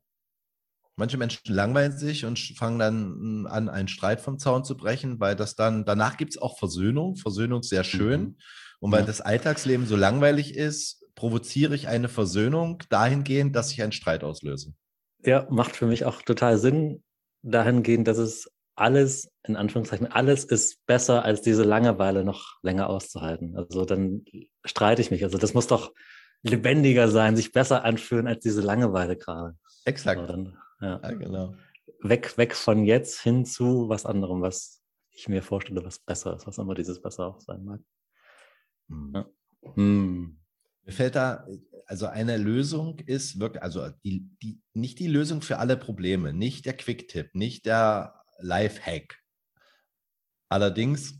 Manche Menschen langweilen sich und fangen dann an, einen Streit vom Zaun zu brechen, weil das dann, danach gibt es auch Versöhnung. Versöhnung ist sehr schön. Mhm. Und weil ja. das Alltagsleben so langweilig ist, provoziere ich eine Versöhnung dahingehend, dass ich einen Streit auslöse. Ja, macht für mich auch total Sinn, dahingehend, dass es alles, in Anführungszeichen, alles ist besser, als diese Langeweile noch länger auszuhalten. Also dann streite ich mich. Also das muss doch lebendiger sein, sich besser anfühlen als diese Langeweile gerade. Exakt. Dann, ja. ja, genau. Weg, weg von jetzt hin zu was anderem, was ich mir vorstelle, was besser ist, was immer dieses besser auch sein mag. Hm. Ja. Hm. Mir fällt da, also eine Lösung ist wirklich, also die, die, nicht die Lösung für alle Probleme, nicht der Quick-Tipp, nicht der Life-Hack. Allerdings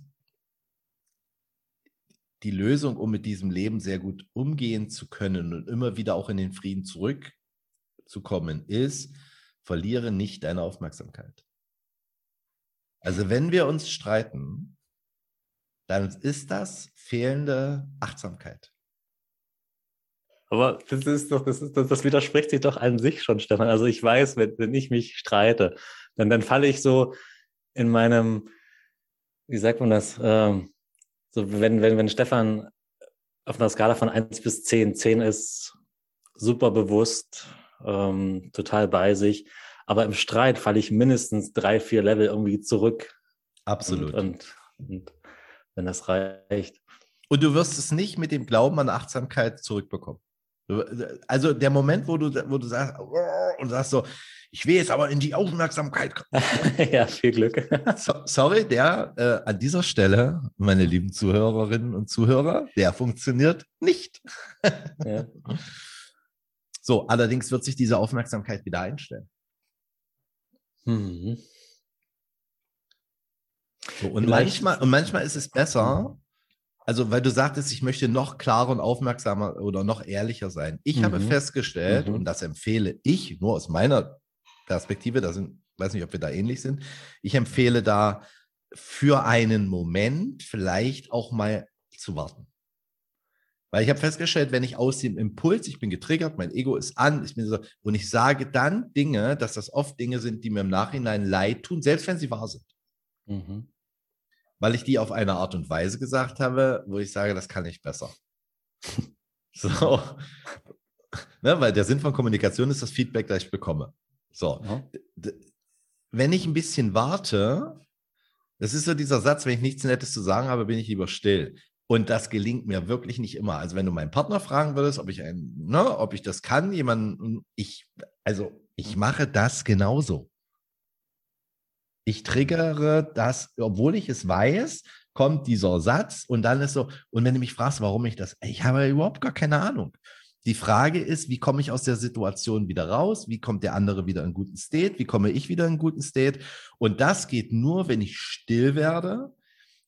die Lösung, um mit diesem Leben sehr gut umgehen zu können und immer wieder auch in den Frieden zurückzukommen, ist, verliere nicht deine Aufmerksamkeit. Also wenn wir uns streiten, dann ist das fehlende Achtsamkeit. Aber das ist doch, das ist, das widerspricht sich doch an sich schon, Stefan. Also ich weiß, wenn, wenn ich mich streite, dann, dann falle ich so in meinem, wie sagt man das, ähm, so wenn, wenn, wenn Stefan auf einer Skala von 1 bis 10. 10 ist super bewusst, ähm, total bei sich. Aber im Streit falle ich mindestens drei, vier Level irgendwie zurück. Absolut. Und, und, und wenn das reicht. Und du wirst es nicht mit dem Glauben an Achtsamkeit zurückbekommen. Also der Moment, wo du, wo du sagst, und sagst so, ich will jetzt aber in die Aufmerksamkeit kommen. (laughs) ja, viel Glück. So, sorry, der äh, an dieser Stelle, meine lieben Zuhörerinnen und Zuhörer, der funktioniert nicht. ja. (laughs) So, allerdings wird sich diese Aufmerksamkeit wieder einstellen. Mhm. So, und, manchmal, und manchmal ist es besser, also weil du sagtest, ich möchte noch klarer und aufmerksamer oder noch ehrlicher sein. Ich mhm. habe festgestellt, mhm. und das empfehle ich nur aus meiner Perspektive, da sind, weiß nicht, ob wir da ähnlich sind, ich empfehle da für einen Moment vielleicht auch mal zu warten. Weil ich habe festgestellt, wenn ich aus dem Impuls, ich bin getriggert, mein Ego ist an, ich bin so, und ich sage dann Dinge, dass das oft Dinge sind, die mir im Nachhinein leid tun, selbst wenn sie wahr sind. Mhm. Weil ich die auf eine Art und Weise gesagt habe, wo ich sage, das kann ich besser. (laughs) so. Ne, weil der Sinn von Kommunikation ist das Feedback, das ich bekomme. So. Mhm. Wenn ich ein bisschen warte, das ist so dieser Satz, wenn ich nichts Nettes zu sagen habe, bin ich lieber still. Und das gelingt mir wirklich nicht immer. Also wenn du meinen Partner fragen würdest, ob ich ein, ne, ob ich das kann, jemanden, ich, also ich mache das genauso. Ich triggere das, obwohl ich es weiß, kommt dieser Satz und dann ist so, und wenn du mich fragst, warum ich das, ich habe überhaupt gar keine Ahnung. Die Frage ist, wie komme ich aus der Situation wieder raus? Wie kommt der andere wieder in guten State? Wie komme ich wieder in guten State? Und das geht nur, wenn ich still werde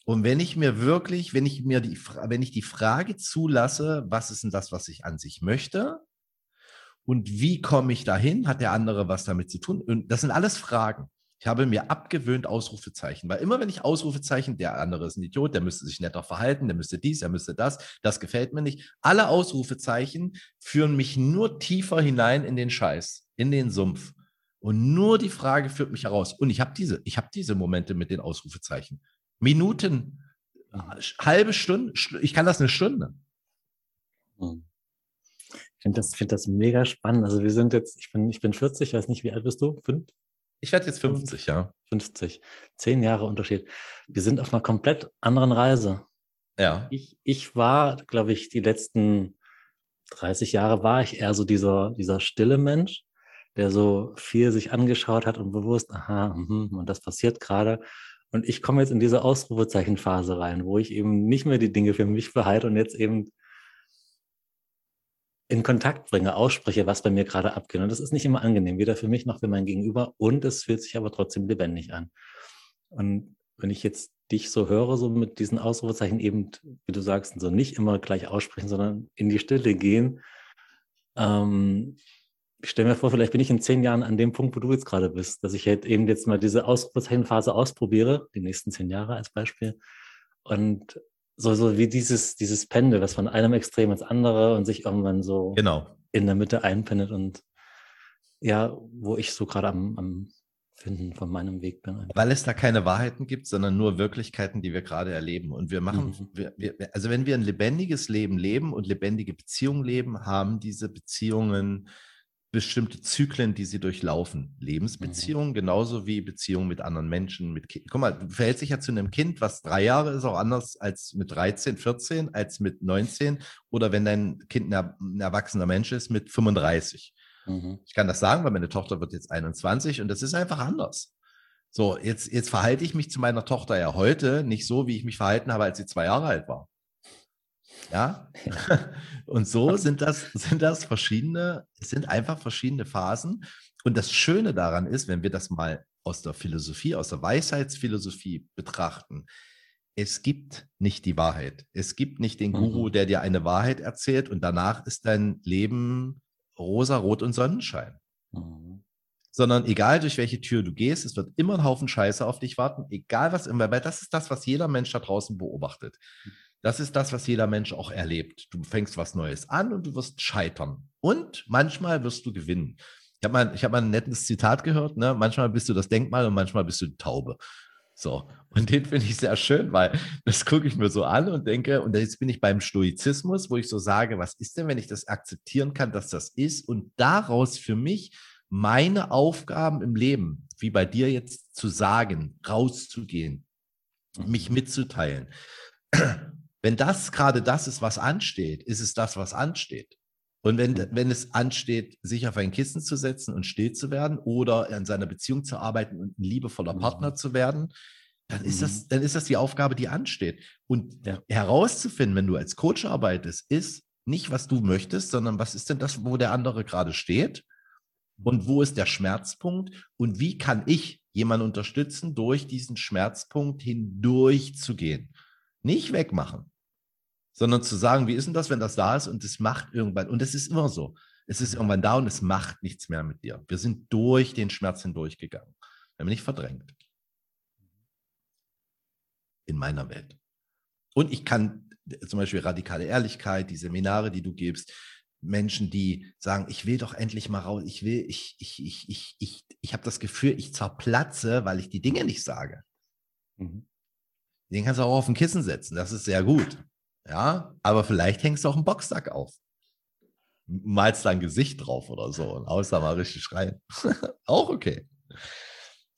und wenn ich mir wirklich, wenn ich mir die, wenn ich die Frage zulasse, was ist denn das, was ich an sich möchte? Und wie komme ich dahin? Hat der andere was damit zu tun? Und das sind alles Fragen. Ich habe mir abgewöhnt Ausrufezeichen, weil immer wenn ich Ausrufezeichen, der andere ist ein Idiot, der müsste sich netter verhalten, der müsste dies, der müsste das, das gefällt mir nicht. Alle Ausrufezeichen führen mich nur tiefer hinein in den Scheiß, in den Sumpf. Und nur die Frage führt mich heraus. Und ich habe diese, ich habe diese Momente mit den Ausrufezeichen. Minuten, halbe Stunde, ich kann das eine Stunde. Hm. Ich finde das, find das mega spannend. Also wir sind jetzt, ich bin, ich bin 40, ich weiß nicht, wie alt bist du? Fünf? Ich werde jetzt 50, ja. 50. Zehn Jahre Unterschied. Wir sind auf einer komplett anderen Reise. Ja. Ich, ich war, glaube ich, die letzten 30 Jahre war ich eher so dieser, dieser stille Mensch, der so viel sich angeschaut hat und bewusst, aha, mh, und das passiert gerade. Und ich komme jetzt in diese Ausrufezeichenphase rein, wo ich eben nicht mehr die Dinge für mich behalte und jetzt eben in Kontakt bringe, ausspreche, was bei mir gerade abgeht. Und das ist nicht immer angenehm, weder für mich noch für mein Gegenüber. Und es fühlt sich aber trotzdem lebendig an. Und wenn ich jetzt dich so höre, so mit diesen Ausrufezeichen eben, wie du sagst, so nicht immer gleich aussprechen, sondern in die Stille gehen, ähm, ich stelle mir vor, vielleicht bin ich in zehn Jahren an dem Punkt, wo du jetzt gerade bist, dass ich halt eben jetzt mal diese Ausrufezeichenphase ausprobiere, die nächsten zehn Jahre als Beispiel. Und so, so wie dieses, dieses Pendel, was von einem Extrem ins andere und sich irgendwann so genau. in der Mitte einpendet und ja, wo ich so gerade am, am Finden von meinem Weg bin. Weil es da keine Wahrheiten gibt, sondern nur Wirklichkeiten, die wir gerade erleben. Und wir machen, mhm. wir, wir, also wenn wir ein lebendiges Leben leben und lebendige Beziehungen leben, haben diese Beziehungen bestimmte Zyklen, die sie durchlaufen. Lebensbeziehungen, mhm. genauso wie Beziehungen mit anderen Menschen, mit Kindern. Guck mal, du verhältst dich ja zu einem Kind, was drei Jahre ist, auch anders als mit 13, 14, als mit 19 oder wenn dein Kind ein, erwachsener Mensch ist mit 35. Mhm. Ich kann das sagen, weil meine Tochter wird jetzt 21 und das ist einfach anders. So, jetzt, jetzt verhalte ich mich zu meiner Tochter ja heute nicht so, wie ich mich verhalten habe, als sie zwei Jahre alt war. Ja. (laughs) Und so sind das, sind das verschiedene, es sind einfach verschiedene Phasen. Und das Schöne daran ist, wenn wir das mal aus der Philosophie, aus der Weisheitsphilosophie betrachten, es gibt nicht die Wahrheit. Es gibt nicht den Guru, mhm. der dir eine Wahrheit erzählt und danach ist dein Leben rosa, rot und Sonnenschein. Mhm. Sondern egal durch welche Tür du gehst, es wird immer ein Haufen Scheiße auf dich warten, egal was immer, weil das ist das, was jeder Mensch da draußen beobachtet. Das ist das, was jeder Mensch auch erlebt. Du fängst was Neues an und du wirst scheitern. Und manchmal wirst du gewinnen. Ich habe mal, hab mal ein nettes Zitat gehört. Ne? Manchmal bist du das Denkmal und manchmal bist du die Taube. So, und den finde ich sehr schön, weil das gucke ich mir so an und denke, und jetzt bin ich beim Stoizismus, wo ich so sage, was ist denn, wenn ich das akzeptieren kann, dass das ist und daraus für mich meine Aufgaben im Leben, wie bei dir jetzt zu sagen, rauszugehen, mich mitzuteilen. Wenn das gerade das ist, was ansteht, ist es das, was ansteht. Und wenn, mhm. wenn es ansteht, sich auf ein Kissen zu setzen und still zu werden oder an seiner Beziehung zu arbeiten und ein liebevoller Partner mhm. zu werden, dann ist, das, mhm. dann ist das die Aufgabe, die ansteht. Und ja. herauszufinden, wenn du als Coach arbeitest, ist nicht, was du möchtest, sondern was ist denn das, wo der andere gerade steht und wo ist der Schmerzpunkt und wie kann ich jemanden unterstützen, durch diesen Schmerzpunkt hindurch zu gehen. Nicht wegmachen, sondern zu sagen, wie ist denn das, wenn das da ist und es macht irgendwann, und es ist immer so, es ist irgendwann da und es macht nichts mehr mit dir. Wir sind durch den Schmerz hindurchgegangen. Wir haben nicht verdrängt. In meiner Welt. Und ich kann zum Beispiel radikale Ehrlichkeit, die Seminare, die du gibst, Menschen, die sagen, ich will doch endlich mal raus, ich will, ich, ich, ich, ich, ich, ich habe das Gefühl, ich zerplatze, weil ich die Dinge nicht sage. Mhm. Den kannst du auch auf ein Kissen setzen, das ist sehr gut. Ja, aber vielleicht hängst du auch einen Boxsack auf. Malst dein Gesicht drauf oder so und haust da mal richtig schreien. (laughs) auch okay.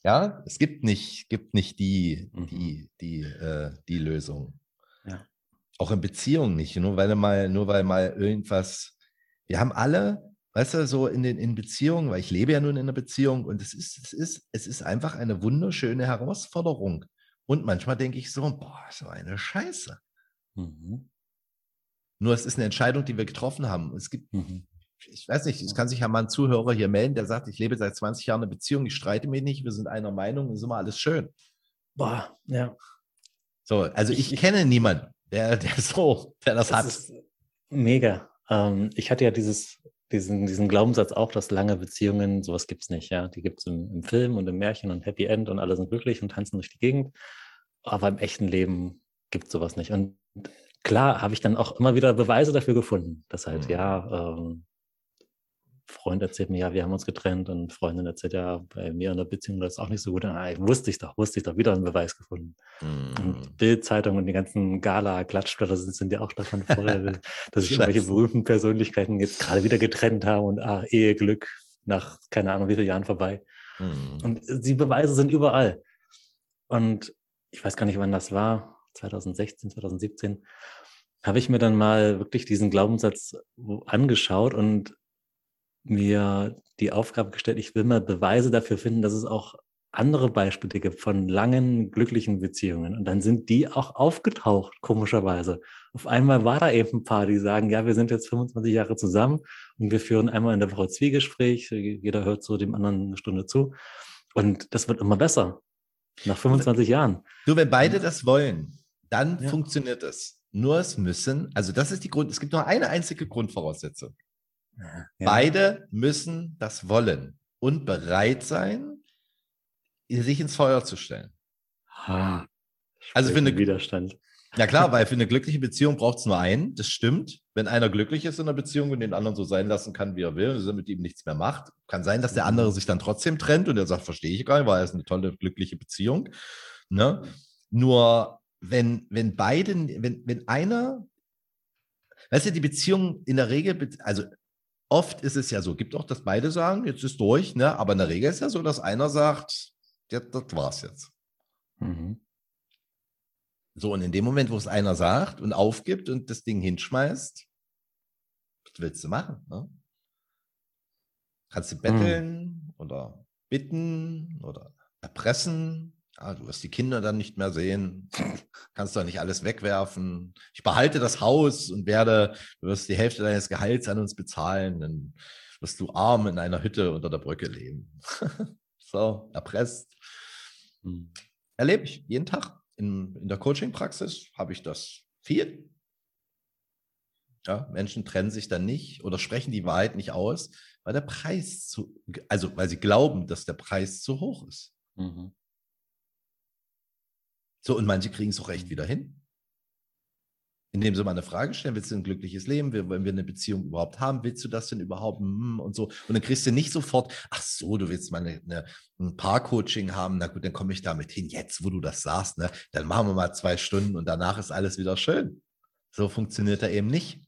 Ja, es gibt nicht, gibt nicht die, mhm. die, die, äh, die Lösung. Ja. Auch in Beziehungen nicht. Nur weil mal, nur weil mal irgendwas, wir haben alle, weißt du, so in den in Beziehungen, weil ich lebe ja nun in einer Beziehung und es ist, es ist, es ist einfach eine wunderschöne Herausforderung. Und manchmal denke ich so, boah, so eine Scheiße. Mhm. Nur es ist eine Entscheidung, die wir getroffen haben. Es gibt, mhm. ich weiß nicht, es kann sich ja mal ein Zuhörer hier melden, der sagt, ich lebe seit 20 Jahren eine Beziehung, ich streite mich nicht, wir sind einer Meinung, ist immer alles schön. Boah, ja. So, also ich, ich kenne niemanden, der, der so, der das, das hat. mega. Ähm, ich hatte ja dieses, diesen, diesen Glaubenssatz auch, dass lange Beziehungen, sowas gibt es nicht, ja. Die gibt es im, im Film und im Märchen und Happy End und alle sind glücklich und tanzen durch die Gegend. Aber im echten Leben gibt es sowas nicht. Und klar habe ich dann auch immer wieder Beweise dafür gefunden, dass halt, mhm. ja, ähm, Freund erzählt mir, ja, wir haben uns getrennt und Freundin erzählt, ja, bei mir in der Beziehung das ist auch nicht so gut. Ah, wusste ich doch, wusste ich doch, wieder einen Beweis gefunden. Mm. Und mhm. Bildzeitung und die ganzen Gala-Klatschblätter sind, sind ja auch davon voll, (laughs) dass sich irgendwelche berühmten Persönlichkeiten jetzt gerade wieder getrennt haben und ah, Eheglück nach keine Ahnung wie vielen Jahren vorbei. Mm. Und die Beweise sind überall. Und ich weiß gar nicht, wann das war, 2016, 2017, habe ich mir dann mal wirklich diesen Glaubenssatz angeschaut und mir die Aufgabe gestellt, ich will mal Beweise dafür finden, dass es auch andere Beispiele gibt von langen, glücklichen Beziehungen. Und dann sind die auch aufgetaucht, komischerweise. Auf einmal war da eben ein paar, die sagen, ja, wir sind jetzt 25 Jahre zusammen und wir führen einmal in der Woche Zwiegespräch. Jeder hört so dem anderen eine Stunde zu. Und das wird immer besser. Nach 25 Jahren. Du, wenn beide das wollen, dann ja. funktioniert es. Nur es müssen, also das ist die Grund, es gibt nur eine einzige Grundvoraussetzung. Ja. Beide müssen das wollen und bereit sein, sich ins Feuer zu stellen. Ha, also für eine Widerstand. Ja klar, weil (laughs) für eine glückliche Beziehung braucht es nur einen. Das stimmt. Wenn einer glücklich ist in einer Beziehung und den anderen so sein lassen kann, wie er will, und mit ihm nichts mehr macht, kann sein, dass der mhm. andere sich dann trotzdem trennt und er sagt, verstehe ich gar nicht, weil es eine tolle, glückliche Beziehung. Ne? Nur wenn, wenn beide, wenn, wenn einer, weißt du, die Beziehung in der Regel, also oft ist es ja so, gibt auch, dass beide sagen, jetzt ist durch, ne? aber in der Regel ist ja so, dass einer sagt, ja, das war's jetzt. Mhm. So, und in dem Moment, wo es einer sagt und aufgibt und das Ding hinschmeißt, was willst du machen? Ne? Kannst du betteln mhm. oder bitten oder erpressen? Ja, du wirst die Kinder dann nicht mehr sehen, (laughs) kannst doch nicht alles wegwerfen. Ich behalte das Haus und werde, du wirst die Hälfte deines Gehalts an uns bezahlen, dann wirst du arm in einer Hütte unter der Brücke leben. (laughs) so, erpresst. Hm. Erlebe ich jeden Tag in, in der Coaching-Praxis habe ich das viel. Ja, Menschen trennen sich dann nicht oder sprechen die Wahrheit nicht aus, weil der Preis zu, also weil sie glauben, dass der Preis zu hoch ist. Mhm. So, und manche kriegen es auch recht wieder hin. indem sie mal eine Frage stellen, willst du ein glückliches Leben, wenn wir eine Beziehung überhaupt haben, willst du das denn überhaupt hm, und so. Und dann kriegst du nicht sofort, ach so, du willst mal eine, eine, ein Paar-Coaching haben, na gut, dann komme ich damit hin. Jetzt, wo du das sagst, ne, dann machen wir mal zwei Stunden und danach ist alles wieder schön. So funktioniert er eben nicht.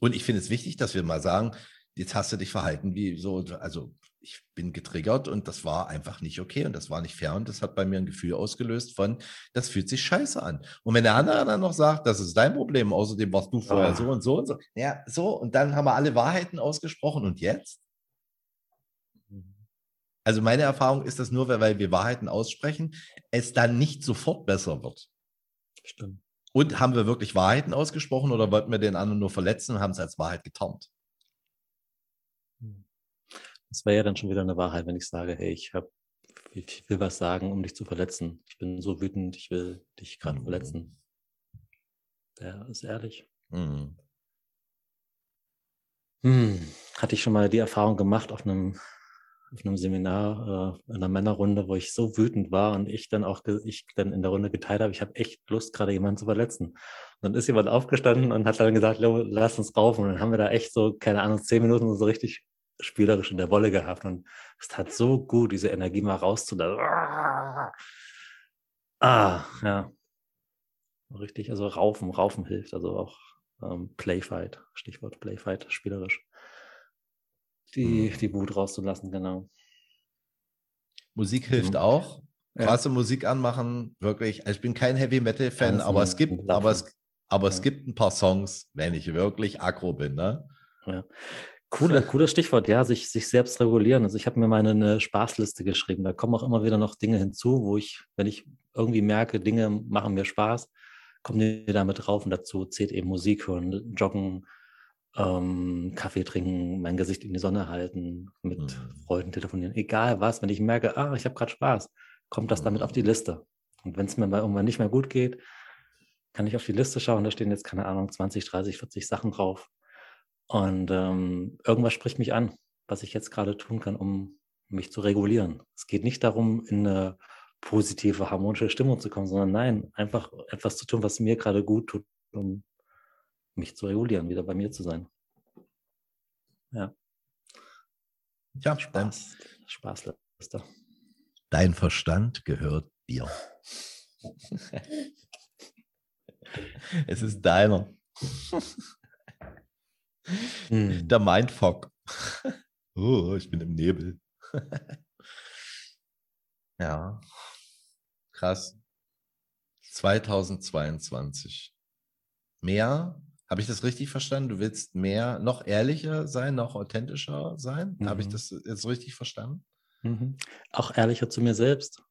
Und ich finde es wichtig, dass wir mal sagen, jetzt hast du dich verhalten wie so, also ich bin getriggert und das war einfach nicht okay und das war nicht fair und das hat bei mir ein Gefühl ausgelöst von, das fühlt sich scheiße an. Und wenn der andere dann noch sagt, das ist dein Problem, außerdem warst du vorher oh. so und so und so, ja, so und dann haben wir alle Wahrheiten ausgesprochen und jetzt? Also meine Erfahrung ist das nur, weil wir Wahrheiten aussprechen, es dann nicht sofort besser wird. Stimmt. Und haben wir wirklich Wahrheiten ausgesprochen oder wollten wir den anderen nur verletzen und haben es als Wahrheit getarnt? Das wäre ja dann schon wieder eine Wahrheit, wenn ich sage, hey, ich habe ich will was sagen, um dich zu verletzen. Ich bin so wütend, ich will dich gerade mhm. verletzen. Der ist ehrlich. Mhm. Hm. Hatte ich schon mal die Erfahrung gemacht auf einem, auf einem Seminar, äh, in einer Männerrunde, wo ich so wütend war und ich dann auch ich dann in der Runde geteilt habe, ich habe echt Lust, gerade jemanden zu verletzen. Und dann ist jemand aufgestanden und hat dann gesagt, lass uns raufen. Und dann haben wir da echt so, keine Ahnung, zehn Minuten so richtig spielerisch in der Wolle gehabt und es tat so gut, diese Energie mal rauszulassen. Ah, ja. Richtig, also Raufen, Raufen hilft, also auch ähm, Playfight, Stichwort Playfight, spielerisch. Die, mhm. die Wut rauszulassen, genau. Musik hilft mhm. auch. Krasse ja. Musik anmachen, wirklich. Also ich bin kein Heavy Metal Fan, aber es gibt, aber es, aber ja. es gibt ein paar Songs, wenn ich wirklich aggro bin, ne? Ja. Cooler, cooles Stichwort, ja, sich, sich selbst regulieren. Also ich habe mir meine eine Spaßliste geschrieben. Da kommen auch immer wieder noch Dinge hinzu, wo ich, wenn ich irgendwie merke, Dinge machen mir Spaß, kommen die damit drauf und dazu zählt eben Musik hören, Joggen, ähm, Kaffee trinken, mein Gesicht in die Sonne halten, mit mhm. Freunden telefonieren. Egal was, wenn ich merke, ah, ich habe gerade Spaß, kommt das damit auf die mhm. Liste. Und wenn es mir mal irgendwann nicht mehr gut geht, kann ich auf die Liste schauen, da stehen jetzt, keine Ahnung, 20, 30, 40 Sachen drauf und ähm, irgendwas spricht mich an, was ich jetzt gerade tun kann, um mich zu regulieren. Es geht nicht darum, in eine positive, harmonische Stimmung zu kommen, sondern nein, einfach etwas zu tun, was mir gerade gut tut, um mich zu regulieren, wieder bei mir zu sein. Ja. Ja, Spaß. Spaßliste. Dein Verstand gehört dir. (laughs) es ist deiner. (laughs) Hm. Der Mindfuck. (laughs) oh, ich bin im Nebel. (laughs) ja, krass. 2022. Mehr? Habe ich das richtig verstanden? Du willst mehr, noch ehrlicher sein, noch authentischer sein? Mhm. Habe ich mhm. das jetzt richtig verstanden? Mhm. Auch ehrlicher zu mir selbst.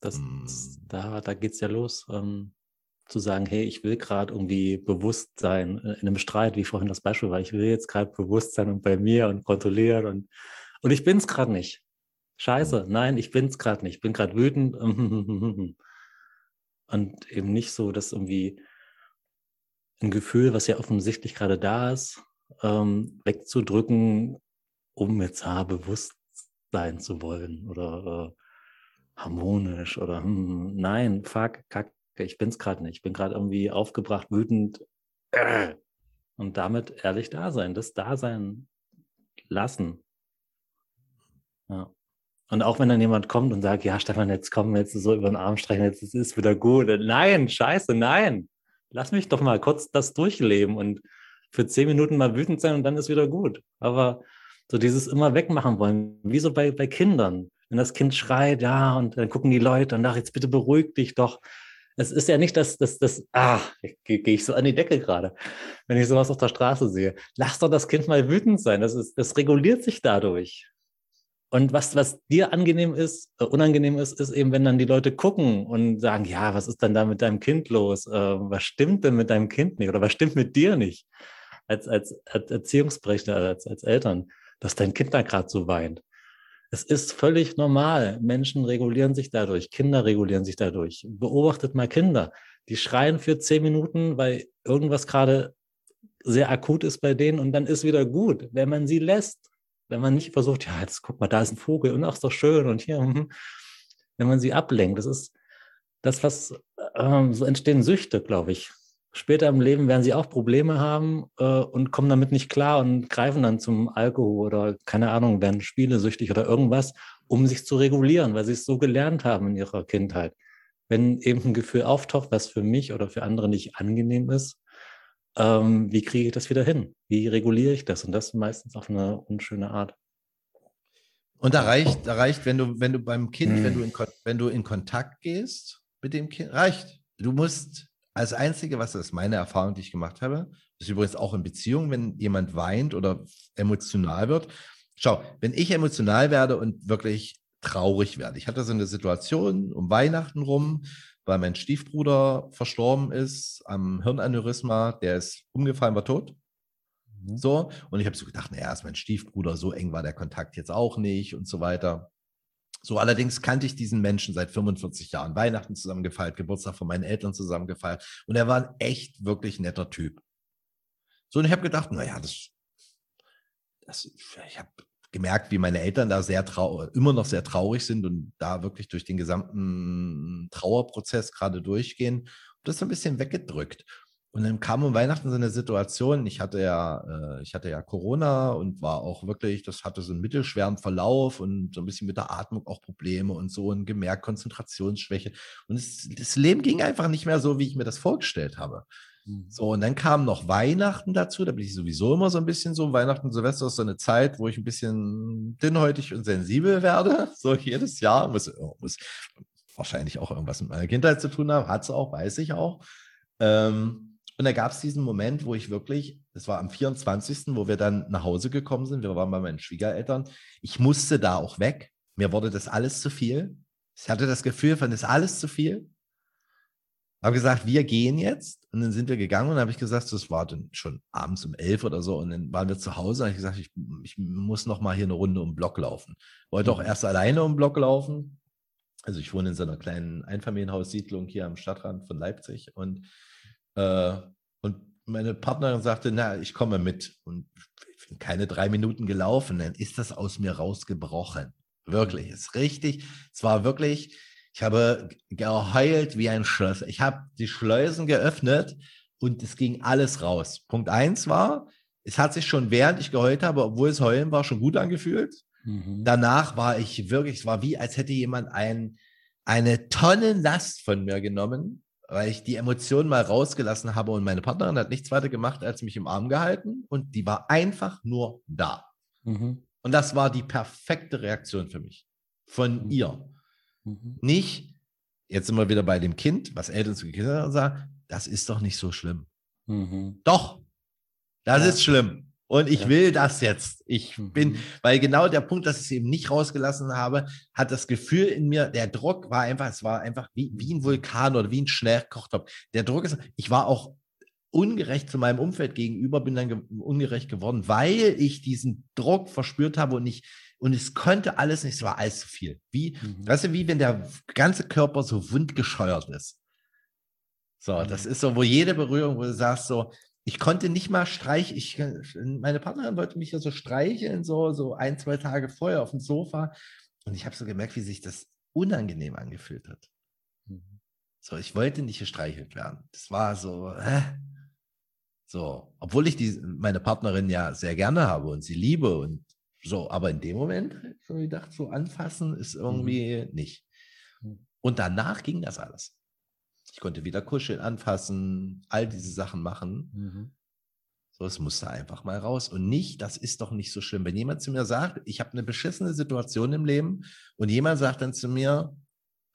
Das, mhm. Da, da geht es ja los. Ähm, zu sagen, hey, ich will gerade irgendwie bewusst sein äh, in einem Streit, wie vorhin das Beispiel war, ich will jetzt gerade bewusst sein und bei mir und kontrollieren und, und ich bin es gerade nicht. Scheiße, mhm. nein, ich bin es gerade nicht. Ich bin gerade wütend. (laughs) Und eben nicht so, dass irgendwie ein Gefühl, was ja offensichtlich gerade da ist, ähm, wegzudrücken, um jetzt ah, bewusst sein zu wollen oder äh, harmonisch oder hm, nein, fuck, kack, ich bin es gerade nicht. Ich bin gerade irgendwie aufgebracht, wütend. Und damit ehrlich da sein, das Dasein lassen. Ja. Und auch wenn dann jemand kommt und sagt, ja, Stefan, jetzt kommen wir jetzt so über den Arm streichen, jetzt ist es wieder gut. Nein, scheiße, nein. Lass mich doch mal kurz das durchleben und für zehn Minuten mal wütend sein und dann ist wieder gut. Aber so dieses immer wegmachen wollen, wie so bei, bei Kindern. Wenn das Kind schreit, ja, und dann gucken die Leute und ach, jetzt bitte beruhig dich doch es ist ja nicht, dass das, das, ah, gehe geh ich so an die Decke gerade, wenn ich sowas auf der Straße sehe. Lass doch das Kind mal wütend sein. Das, ist, das reguliert sich dadurch. Und was, was dir angenehm ist, äh, unangenehm ist, ist eben, wenn dann die Leute gucken und sagen, ja, was ist denn da mit deinem Kind los? Äh, was stimmt denn mit deinem Kind nicht? Oder was stimmt mit dir nicht? Als, als, als Erziehungsberechtigter, als, als Eltern, dass dein Kind da gerade so weint. Es ist völlig normal. Menschen regulieren sich dadurch, Kinder regulieren sich dadurch. Beobachtet mal Kinder, die schreien für zehn Minuten, weil irgendwas gerade sehr akut ist bei denen und dann ist wieder gut, wenn man sie lässt. Wenn man nicht versucht, ja, jetzt guck mal, da ist ein Vogel und ach, ist doch schön und hier, mhm. wenn man sie ablenkt. Das ist, das, was ähm, so entstehen Süchte, glaube ich. Später im Leben werden sie auch Probleme haben äh, und kommen damit nicht klar und greifen dann zum Alkohol oder keine Ahnung, werden spielesüchtig oder irgendwas, um sich zu regulieren, weil sie es so gelernt haben in ihrer Kindheit. Wenn eben ein Gefühl auftaucht, was für mich oder für andere nicht angenehm ist, ähm, wie kriege ich das wieder hin? Wie reguliere ich das? Und das meistens auf eine unschöne Art. Und da reicht, da reicht, wenn du, wenn du beim Kind, hm. wenn du in, wenn du in Kontakt gehst mit dem Kind, reicht. Du musst als Einzige, was das ist meine Erfahrung, die ich gemacht habe, das ist übrigens auch in Beziehungen, wenn jemand weint oder emotional wird. Schau, wenn ich emotional werde und wirklich traurig werde. Ich hatte so eine Situation um Weihnachten rum, weil mein Stiefbruder verstorben ist am Hirnaneurysma, der ist umgefallen, war tot. Mhm. So, und ich habe so gedacht, naja, ist mein Stiefbruder, so eng war der Kontakt jetzt auch nicht und so weiter. So, allerdings kannte ich diesen Menschen seit 45 Jahren. Weihnachten zusammengefeiert, Geburtstag von meinen Eltern zusammengefeiert. Und er war ein echt wirklich netter Typ. So, und ich habe gedacht, naja, das, das, ich habe gemerkt, wie meine Eltern da sehr immer noch sehr traurig sind und da wirklich durch den gesamten Trauerprozess gerade durchgehen. Und das ein bisschen weggedrückt. Und dann kam um Weihnachten so eine Situation, ich hatte ja, äh, ich hatte ja Corona und war auch wirklich, das hatte so einen mittelschweren Verlauf und so ein bisschen mit der Atmung auch Probleme und so und gemerkt Konzentrationsschwäche. Und es, das Leben ging einfach nicht mehr so, wie ich mir das vorgestellt habe. Mhm. So, und dann kam noch Weihnachten dazu, da bin ich sowieso immer so ein bisschen so. Weihnachten, Silvester ist so eine Zeit, wo ich ein bisschen dünnhäutig und sensibel werde. (laughs) So jedes Jahr muss, muss wahrscheinlich auch irgendwas mit meiner Kindheit zu tun haben, hat es auch, weiß ich auch. Ähm, und da gab es diesen Moment, wo ich wirklich, das war am 24., wo wir dann nach Hause gekommen sind, wir waren bei meinen Schwiegereltern, ich musste da auch weg. Mir wurde das alles zu viel. Ich hatte das Gefühl von, das ist alles zu viel. Habe gesagt, wir gehen jetzt. Und dann sind wir gegangen und habe ich gesagt, das war dann schon abends um elf oder so. Und dann waren wir zu Hause und habe ich gesagt, ich, ich muss noch mal hier eine Runde um den Block laufen. Wollte auch mhm. erst alleine um den Block laufen. Also ich wohne in so einer kleinen Einfamilienhaussiedlung hier am Stadtrand von Leipzig und äh, und meine Partnerin sagte, na, ich komme mit. Und keine drei Minuten gelaufen, dann ist das aus mir rausgebrochen. Wirklich, mhm. ist richtig. Es war wirklich, ich habe geheult wie ein Schloss. Ich habe die Schleusen geöffnet und es ging alles raus. Punkt eins war, es hat sich schon während ich geheult habe, obwohl es heulen war, schon gut angefühlt. Mhm. Danach war ich wirklich, es war wie, als hätte jemand ein, eine Tonnenlast von mir genommen weil ich die Emotionen mal rausgelassen habe und meine Partnerin hat nichts weiter gemacht, als mich im Arm gehalten und die war einfach nur da. Mhm. Und das war die perfekte Reaktion für mich von mhm. ihr. Mhm. Nicht, jetzt sind wir wieder bei dem Kind, was Eltern zu Kindern sagen, das ist doch nicht so schlimm. Mhm. Doch, das ja. ist schlimm. Und ich ja. will das jetzt. Ich mhm. bin, weil genau der Punkt, dass ich es eben nicht rausgelassen habe, hat das Gefühl in mir, der Druck war einfach, es war einfach wie, wie ein Vulkan oder wie ein Schnellkochtopf. Der Druck ist, ich war auch ungerecht zu meinem Umfeld gegenüber, bin dann ge ungerecht geworden, weil ich diesen Druck verspürt habe und ich, und es konnte alles nicht, es war alles zu viel. Wie, mhm. weißt du, wie wenn der ganze Körper so wundgescheuert ist. So, mhm. das ist so, wo jede Berührung, wo du sagst so, ich konnte nicht mal streichen. Ich, meine Partnerin wollte mich ja so streicheln, so, so ein, zwei Tage vorher auf dem Sofa. Und ich habe so gemerkt, wie sich das unangenehm angefühlt hat. Mhm. So, ich wollte nicht gestreichelt werden. Das war so, hä? So, obwohl ich die, meine Partnerin ja sehr gerne habe und sie liebe und so, aber in dem Moment, so ich dachte, so anfassen ist irgendwie mhm. nicht. Mhm. Und danach ging das alles. Ich konnte wieder kuscheln, anfassen, all diese Sachen machen. Mhm. So, es musste einfach mal raus. Und nicht, das ist doch nicht so schlimm. Wenn jemand zu mir sagt, ich habe eine beschissene Situation im Leben und jemand sagt dann zu mir,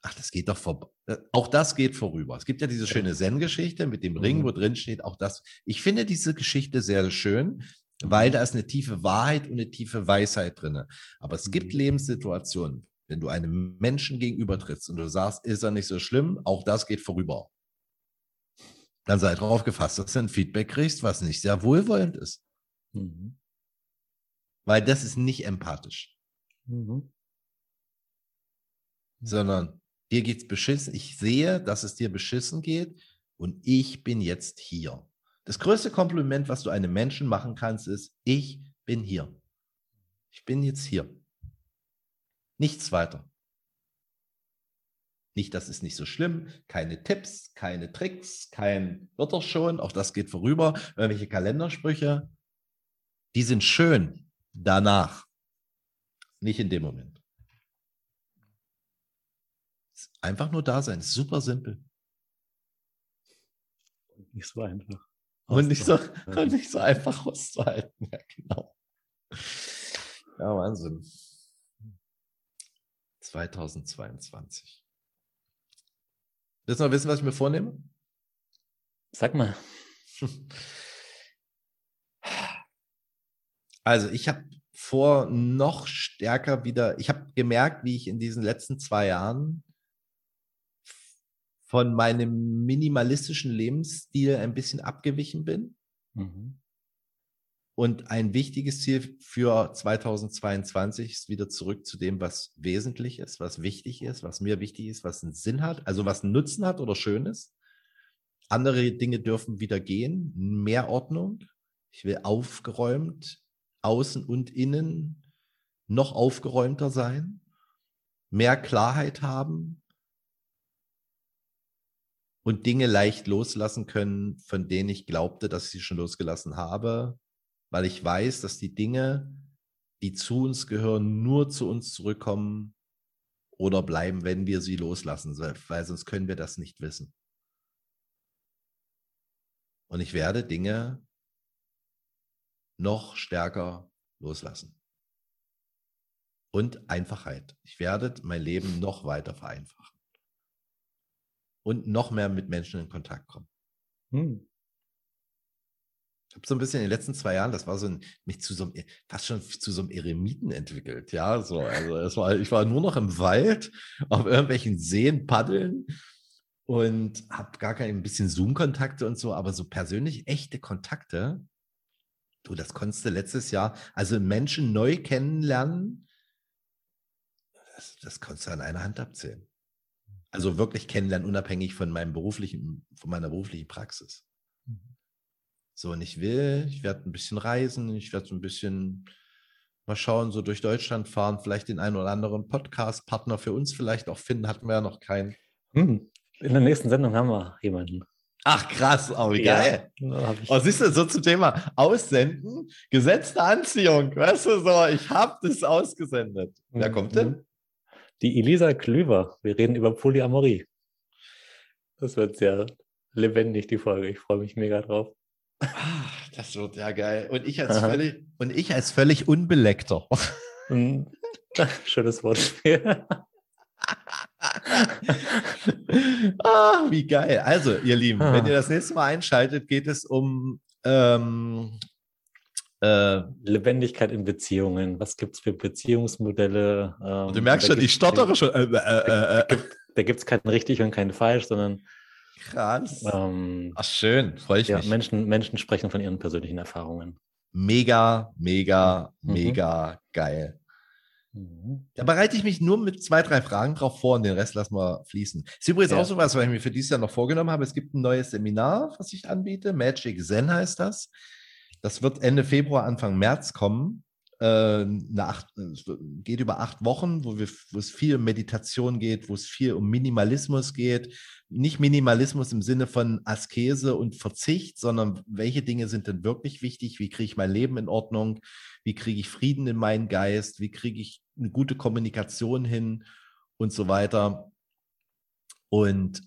ach, das geht doch vorbei. Äh, auch das geht vorüber. Es gibt ja diese schöne Zen-Geschichte mit dem Ring, mhm. wo drin steht, auch das. Ich finde diese Geschichte sehr schön, weil mhm. da ist eine tiefe Wahrheit und eine tiefe Weisheit drin. Aber es gibt mhm. Lebenssituationen, wenn du einem Menschen gegenübertrittst und du sagst, ist er nicht so schlimm, auch das geht vorüber. Dann sei darauf gefasst, dass du ein Feedback kriegst, was nicht sehr wohlwollend ist. Mhm. Weil das ist nicht empathisch. Mhm. Sondern dir geht's beschissen. Ich sehe, dass es dir beschissen geht und ich bin jetzt hier. Das größte Kompliment, was du einem Menschen machen kannst, ist, ich bin hier. Ich bin jetzt hier. Nichts weiter. Nicht, das ist nicht so schlimm, keine Tipps, keine Tricks, kein wird doch schon, auch das geht vorüber, irgendwelche Kalendersprüche, die sind schön danach, nicht in dem Moment. Einfach nur da sein, super simpel. Nicht so einfach. Und nicht so, und nicht so einfach auszuhalten. Ja, genau. Ja, Wahnsinn. 2022. Willst du noch wissen, was ich mir vornehme? Sag mal. (laughs) Also, ich habe vor, noch stärker wieder, ich habe gemerkt, wie ich in diesen letzten zwei Jahren von meinem minimalistischen Lebensstil ein bisschen abgewichen bin. Mhm. Und ein wichtiges Ziel für 2022 ist wieder zurück zu dem, was wesentlich ist, was wichtig ist, was mir wichtig ist, was einen Sinn hat, also was einen Nutzen hat oder schön ist. Andere Dinge dürfen wieder gehen, mehr Ordnung. Ich will aufgeräumt, außen und innen noch aufgeräumter sein, mehr Klarheit haben, und Dinge leicht loslassen können, von denen ich glaubte, dass ich sie schon losgelassen habe, weil ich weiß, dass die Dinge, die zu uns gehören, nur zu uns zurückkommen oder bleiben, wenn wir sie loslassen, weil sonst können wir das nicht wissen. Und ich werde Dinge noch stärker loslassen. Und Einfachheit. Ich werde mein Leben noch weiter vereinfachen und noch mehr mit Menschen in Kontakt kommen. Hm. Ich habe so ein bisschen in den letzten zwei Jahren, das war so ein, mich zu so einem, fast schon zu so einem Eremiten entwickelt. Ja, so, also es war, ich war nur noch im Wald, auf irgendwelchen Seen paddeln und habe gar kein ein bisschen Zoom-Kontakte und so, aber so persönlich echte Kontakte, du, das konntest du letztes Jahr, also Menschen neu kennenlernen, das, das konntest du an einer Hand abzählen. Also wirklich kennenlernen, unabhängig von meinem beruflichen, von meiner beruflichen Praxis. Mhm. So, und ich will, ich werde ein bisschen reisen, ich werde so ein bisschen mal schauen, so durch Deutschland fahren, vielleicht den einen oder anderen Podcast-Partner für uns vielleicht auch finden, hatten wir ja noch keinen. Hm. In der nächsten Sendung haben wir jemanden. Ach krass, oh wie geil. Ja, oh, siehst du, so zum Thema Aussenden, gesetzte Anziehung, weißt du so, ich habe das ausgesendet. Wer kommt denn? Mhm die Elisa Klüver. Wir reden über Polyamorie. Das wird sehr lebendig, die Folge. Ich freue mich mega drauf. Ach, das wird ja geil. Und ich als, völlig, und ich als völlig unbeleckter. Hm. (laughs) Schönes Wortspiel. (laughs) ah, wie geil. Also, ihr Lieben, ah. wenn ihr das nächste Mal einschaltet, geht es um ähm, äh, Lebendigkeit in Beziehungen. Was gibt es für Beziehungsmodelle? Ähm, du merkst schon, ich stottere schon. Äh, äh, äh, äh. da gibt es kein richtig und kein falsch, sondern. Krass. Ähm, Ach, schön, freue ich ja, mich. Menschen, Menschen sprechen von ihren persönlichen Erfahrungen. Mega, mega, mhm. mega geil. Mhm. Da bereite ich mich nur mit zwei, drei Fragen drauf vor und den Rest lassen wir fließen. Ist übrigens ja. auch so was, was ich mir für dieses Jahr noch vorgenommen habe. Es gibt ein neues Seminar, was ich anbiete. Magic Zen heißt das. Das wird Ende Februar, Anfang März kommen. Äh, acht, es geht über acht Wochen, wo, wir, wo es viel um Meditation geht, wo es viel um Minimalismus geht. Nicht Minimalismus im Sinne von Askese und Verzicht, sondern welche Dinge sind denn wirklich wichtig? Wie kriege ich mein Leben in Ordnung? Wie kriege ich Frieden in meinen Geist? Wie kriege ich eine gute Kommunikation hin und so weiter? Und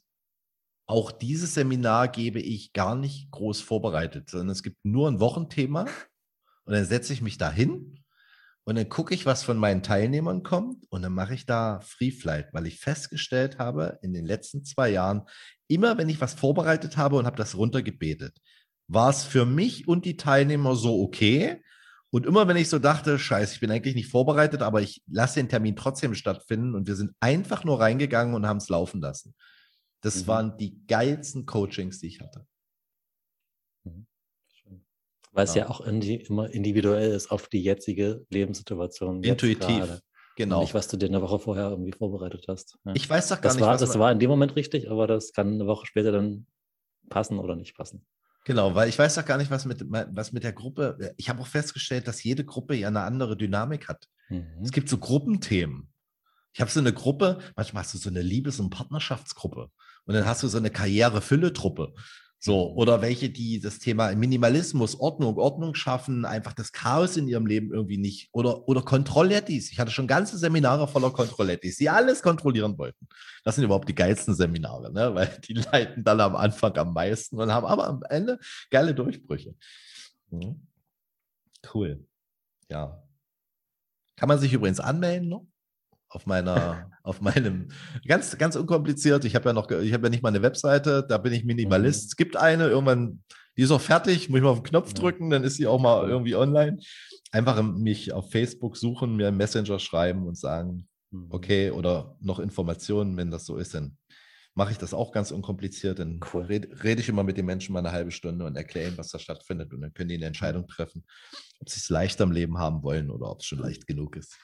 auch dieses Seminar gebe ich gar nicht groß vorbereitet, sondern es gibt nur ein Wochenthema und dann setze ich mich da hin und dann gucke ich, was von meinen Teilnehmern kommt und dann mache ich da Free Flight, weil ich festgestellt habe, in den letzten zwei Jahren, immer wenn ich was vorbereitet habe und habe das runtergebetet, war es für mich und die Teilnehmer so okay. Und immer wenn ich so dachte, scheiße, ich bin eigentlich nicht vorbereitet, aber ich lasse den Termin trotzdem stattfinden und wir sind einfach nur reingegangen und haben es laufen lassen. Das mhm. waren die geilsten Coachings, die ich hatte. Weil es ja, ja auch indi immer individuell ist auf die jetzige Lebenssituation. Intuitiv. Genau. nicht, was du dir eine Woche vorher irgendwie vorbereitet hast. Ja. Ich weiß doch gar das nicht, war, was Das war in dem Moment richtig, aber das kann eine Woche später dann passen oder nicht passen. Genau, weil ich weiß doch gar nicht, was mit, was mit der Gruppe. Ich habe auch festgestellt, dass jede Gruppe ja eine andere Dynamik hat. Mhm. Es gibt so Gruppenthemen. Ich habe so eine Gruppe, manchmal hast du so eine Liebes- und Partnerschaftsgruppe und dann hast du so eine Karriere-Fülle-Truppe. So, oder welche, die das Thema Minimalismus, Ordnung, Ordnung schaffen, einfach das Chaos in ihrem Leben irgendwie nicht. Oder, oder Kontrollettis. Ich hatte schon ganze Seminare voller Kontrollettis, die alles kontrollieren wollten. Das sind überhaupt die geilsten Seminare, ne? (laughs) weil die leiten dann am Anfang am meisten und haben aber am Ende geile Durchbrüche. Mhm. Cool. Ja. Kann man sich übrigens anmelden noch? Auf meiner, auf meinem, ganz, ganz unkompliziert. Ich habe ja noch, ich habe ja nicht mal eine Webseite, da bin ich Minimalist. Mhm. Es gibt eine, irgendwann, die ist auch fertig, muss ich mal auf den Knopf drücken, dann ist sie auch mal irgendwie online. Einfach mich auf Facebook suchen, mir einen Messenger schreiben und sagen, mhm. okay, oder noch Informationen, wenn das so ist, dann mache ich das auch ganz unkompliziert. Dann cool. rede, rede, ich immer mit den Menschen mal eine halbe Stunde und erkläre ihnen, was da stattfindet. Und dann können die eine Entscheidung treffen, ob sie es leichter im Leben haben wollen oder ob es schon leicht genug ist.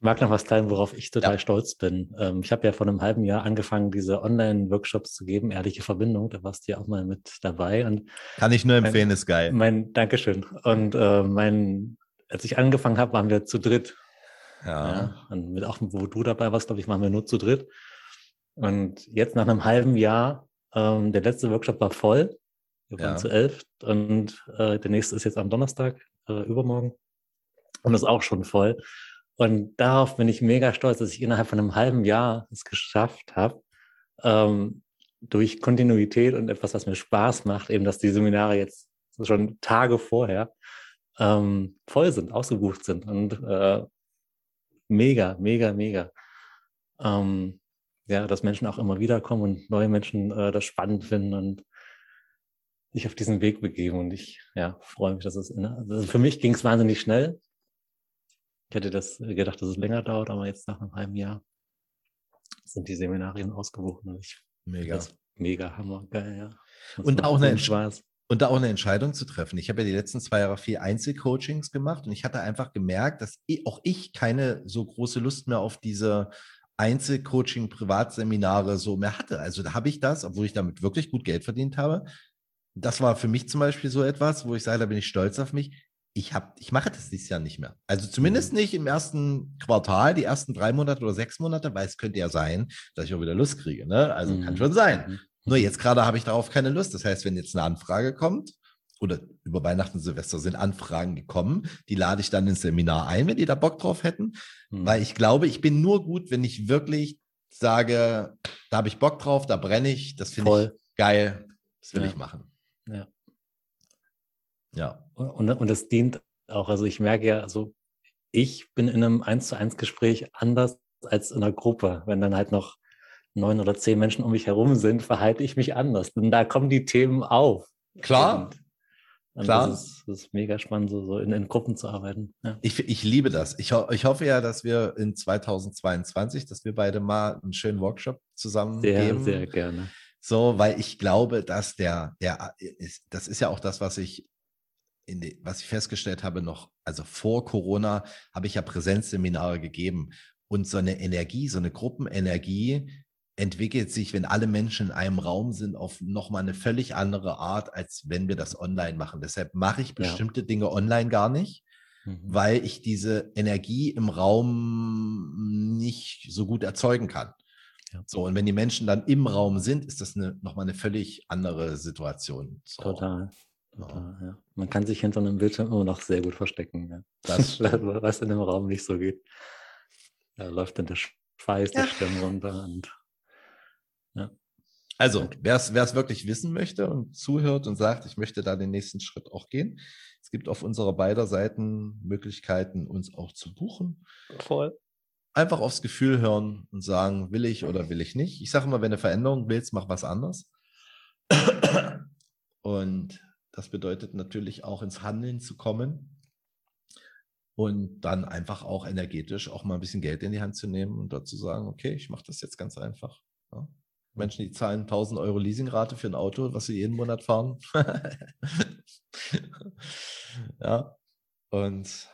Ich mag noch was teilen, worauf ich total ja. stolz bin. Ähm, ich habe ja vor einem halben Jahr angefangen, diese Online-Workshops zu geben, ehrliche Verbindung. Da warst du ja auch mal mit dabei. Und Kann ich nur empfehlen, mein, ist geil. Mein Dankeschön. Und äh, mein, als ich angefangen habe, waren wir zu dritt. Ja. ja. Und mit auch, wo du dabei warst, glaube ich, waren wir nur zu dritt. Und jetzt nach einem halben Jahr, ähm, der letzte Workshop war voll. Wir waren ja. zu elf und äh, der nächste ist jetzt am Donnerstag, äh, übermorgen. Und ist auch schon voll. Und darauf bin ich mega stolz, dass ich innerhalb von einem halben Jahr es geschafft habe, ähm, durch Kontinuität und etwas, was mir Spaß macht, eben, dass die Seminare jetzt schon Tage vorher ähm, voll sind, ausgebucht sind und äh, mega, mega, mega. Ähm, ja, dass Menschen auch immer wieder kommen und neue Menschen äh, das spannend finden und sich auf diesen Weg begeben. Und ich ja, freue mich, dass es, in, also für mich ging es wahnsinnig schnell. Ich hätte das gedacht, dass es länger dauert, aber jetzt nach einem halben Jahr sind die Seminarien ausgebucht. Und ich, mega. Das mega Hammer, geil, ja. Das und auch eine Spaß. Und da auch eine Entscheidung zu treffen. Ich habe ja die letzten zwei Jahre viel Einzelcoachings gemacht und ich hatte einfach gemerkt, dass auch ich keine so große Lust mehr auf diese Einzelcoaching, Privatseminare so mehr hatte. Also da habe ich das, obwohl ich damit wirklich gut Geld verdient habe. Das war für mich zum Beispiel so etwas, wo ich sage, da bin ich stolz auf mich ich, hab, ich mache das dieses Jahr nicht mehr. Also zumindest mhm. nicht im ersten Quartal, die ersten drei Monate oder sechs Monate, weil es könnte ja sein, dass ich auch wieder Lust kriege. Ne? Also mhm. kann schon sein. Mhm. Nur jetzt gerade habe ich darauf keine Lust. Das heißt, wenn jetzt eine Anfrage kommt, oder über Weihnachten und Silvester sind Anfragen gekommen, die lade ich dann ins Seminar ein, wenn die da Bock drauf hätten. Mhm. Weil ich glaube, ich bin nur gut, wenn ich wirklich sage, da habe ich Bock drauf, da brenne ich, das finde ich geil, das will ja. ich machen. Ja. Ja. Und, und das dient auch, also ich merke ja, also ich bin in einem 1 zu 1 Gespräch anders als in einer Gruppe. Wenn dann halt noch neun oder zehn Menschen um mich herum sind, verhalte ich mich anders. Denn da kommen die Themen auf. Klar. Und, und Klar. Das ist, das ist, mega spannend, so, so in, in, Gruppen zu arbeiten. Ja. Ich, ich liebe das. Ich, ich hoffe ja, dass wir in 2022, dass wir beide mal einen schönen Workshop zusammen sehr, geben. Sehr gerne. So, weil ich glaube, dass der, der ist, das ist ja auch das, was ich die, was ich festgestellt habe, noch, also vor Corona, habe ich ja Präsenzseminare gegeben. Und so eine Energie, so eine Gruppenenergie entwickelt sich, wenn alle Menschen in einem Raum sind, auf nochmal eine völlig andere Art, als wenn wir das online machen. Deshalb mache ich bestimmte ja. Dinge online gar nicht, mhm. weil ich diese Energie im Raum nicht so gut erzeugen kann. Ja. So, und wenn die Menschen dann im Raum sind, ist das eine, nochmal eine völlig andere Situation. So. Total. Total, ja. Man kann sich hinter einem Bildschirm immer noch sehr gut verstecken, ja. das (laughs) was in dem Raum nicht so geht. Da läuft dann der Schweiß ja. der Stirn runter und ja. Also, wer es wirklich wissen möchte und zuhört und sagt, ich möchte da den nächsten Schritt auch gehen, es gibt auf unserer beider Seiten Möglichkeiten, uns auch zu buchen. Voll. Einfach aufs Gefühl hören und sagen, will ich oder will ich nicht. Ich sage immer, wenn du Veränderung willst, mach was anderes. Und das bedeutet natürlich auch ins Handeln zu kommen und dann einfach auch energetisch auch mal ein bisschen Geld in die Hand zu nehmen und dazu sagen, okay, ich mache das jetzt ganz einfach. Ja. Menschen, die zahlen 1000 Euro Leasingrate für ein Auto, was sie jeden Monat fahren. (laughs) ja, und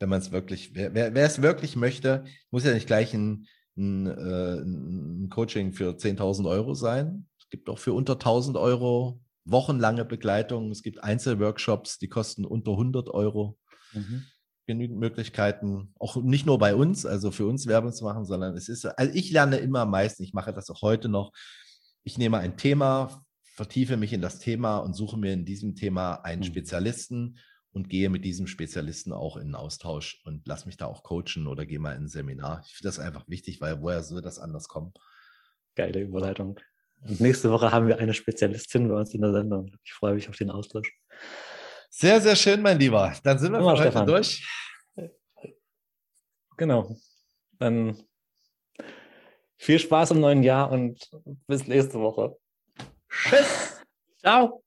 wenn man es wirklich, wer, wer, wer, es wirklich möchte, muss ja nicht gleich ein, ein, äh, ein Coaching für 10.000 Euro sein. Es gibt auch für unter 1000 Euro wochenlange Begleitung. Es gibt Einzelworkshops, die kosten unter 100 Euro. Mhm. genügend Möglichkeiten, auch nicht nur bei uns, also für uns Werbung zu machen, sondern es ist, also ich lerne immer am meisten, ich mache das auch heute noch. Ich nehme ein Thema, vertiefe mich in das Thema und suche mir in diesem Thema einen mhm. Spezialisten und gehe mit diesem Spezialisten auch in Austausch und lass mich da auch coachen oder gehe mal in ein Seminar. Ich finde das einfach wichtig, weil woher soll das anders kommen? Geile Überleitung. Und nächste Woche haben wir eine Spezialistin bei uns in der Sendung. Ich freue mich auf den Austausch. Sehr, sehr schön, mein Lieber. Dann sind wir für heute Stefan. durch. Genau. Dann viel Spaß im neuen Jahr und bis nächste Woche. Tschüss. (laughs) Ciao.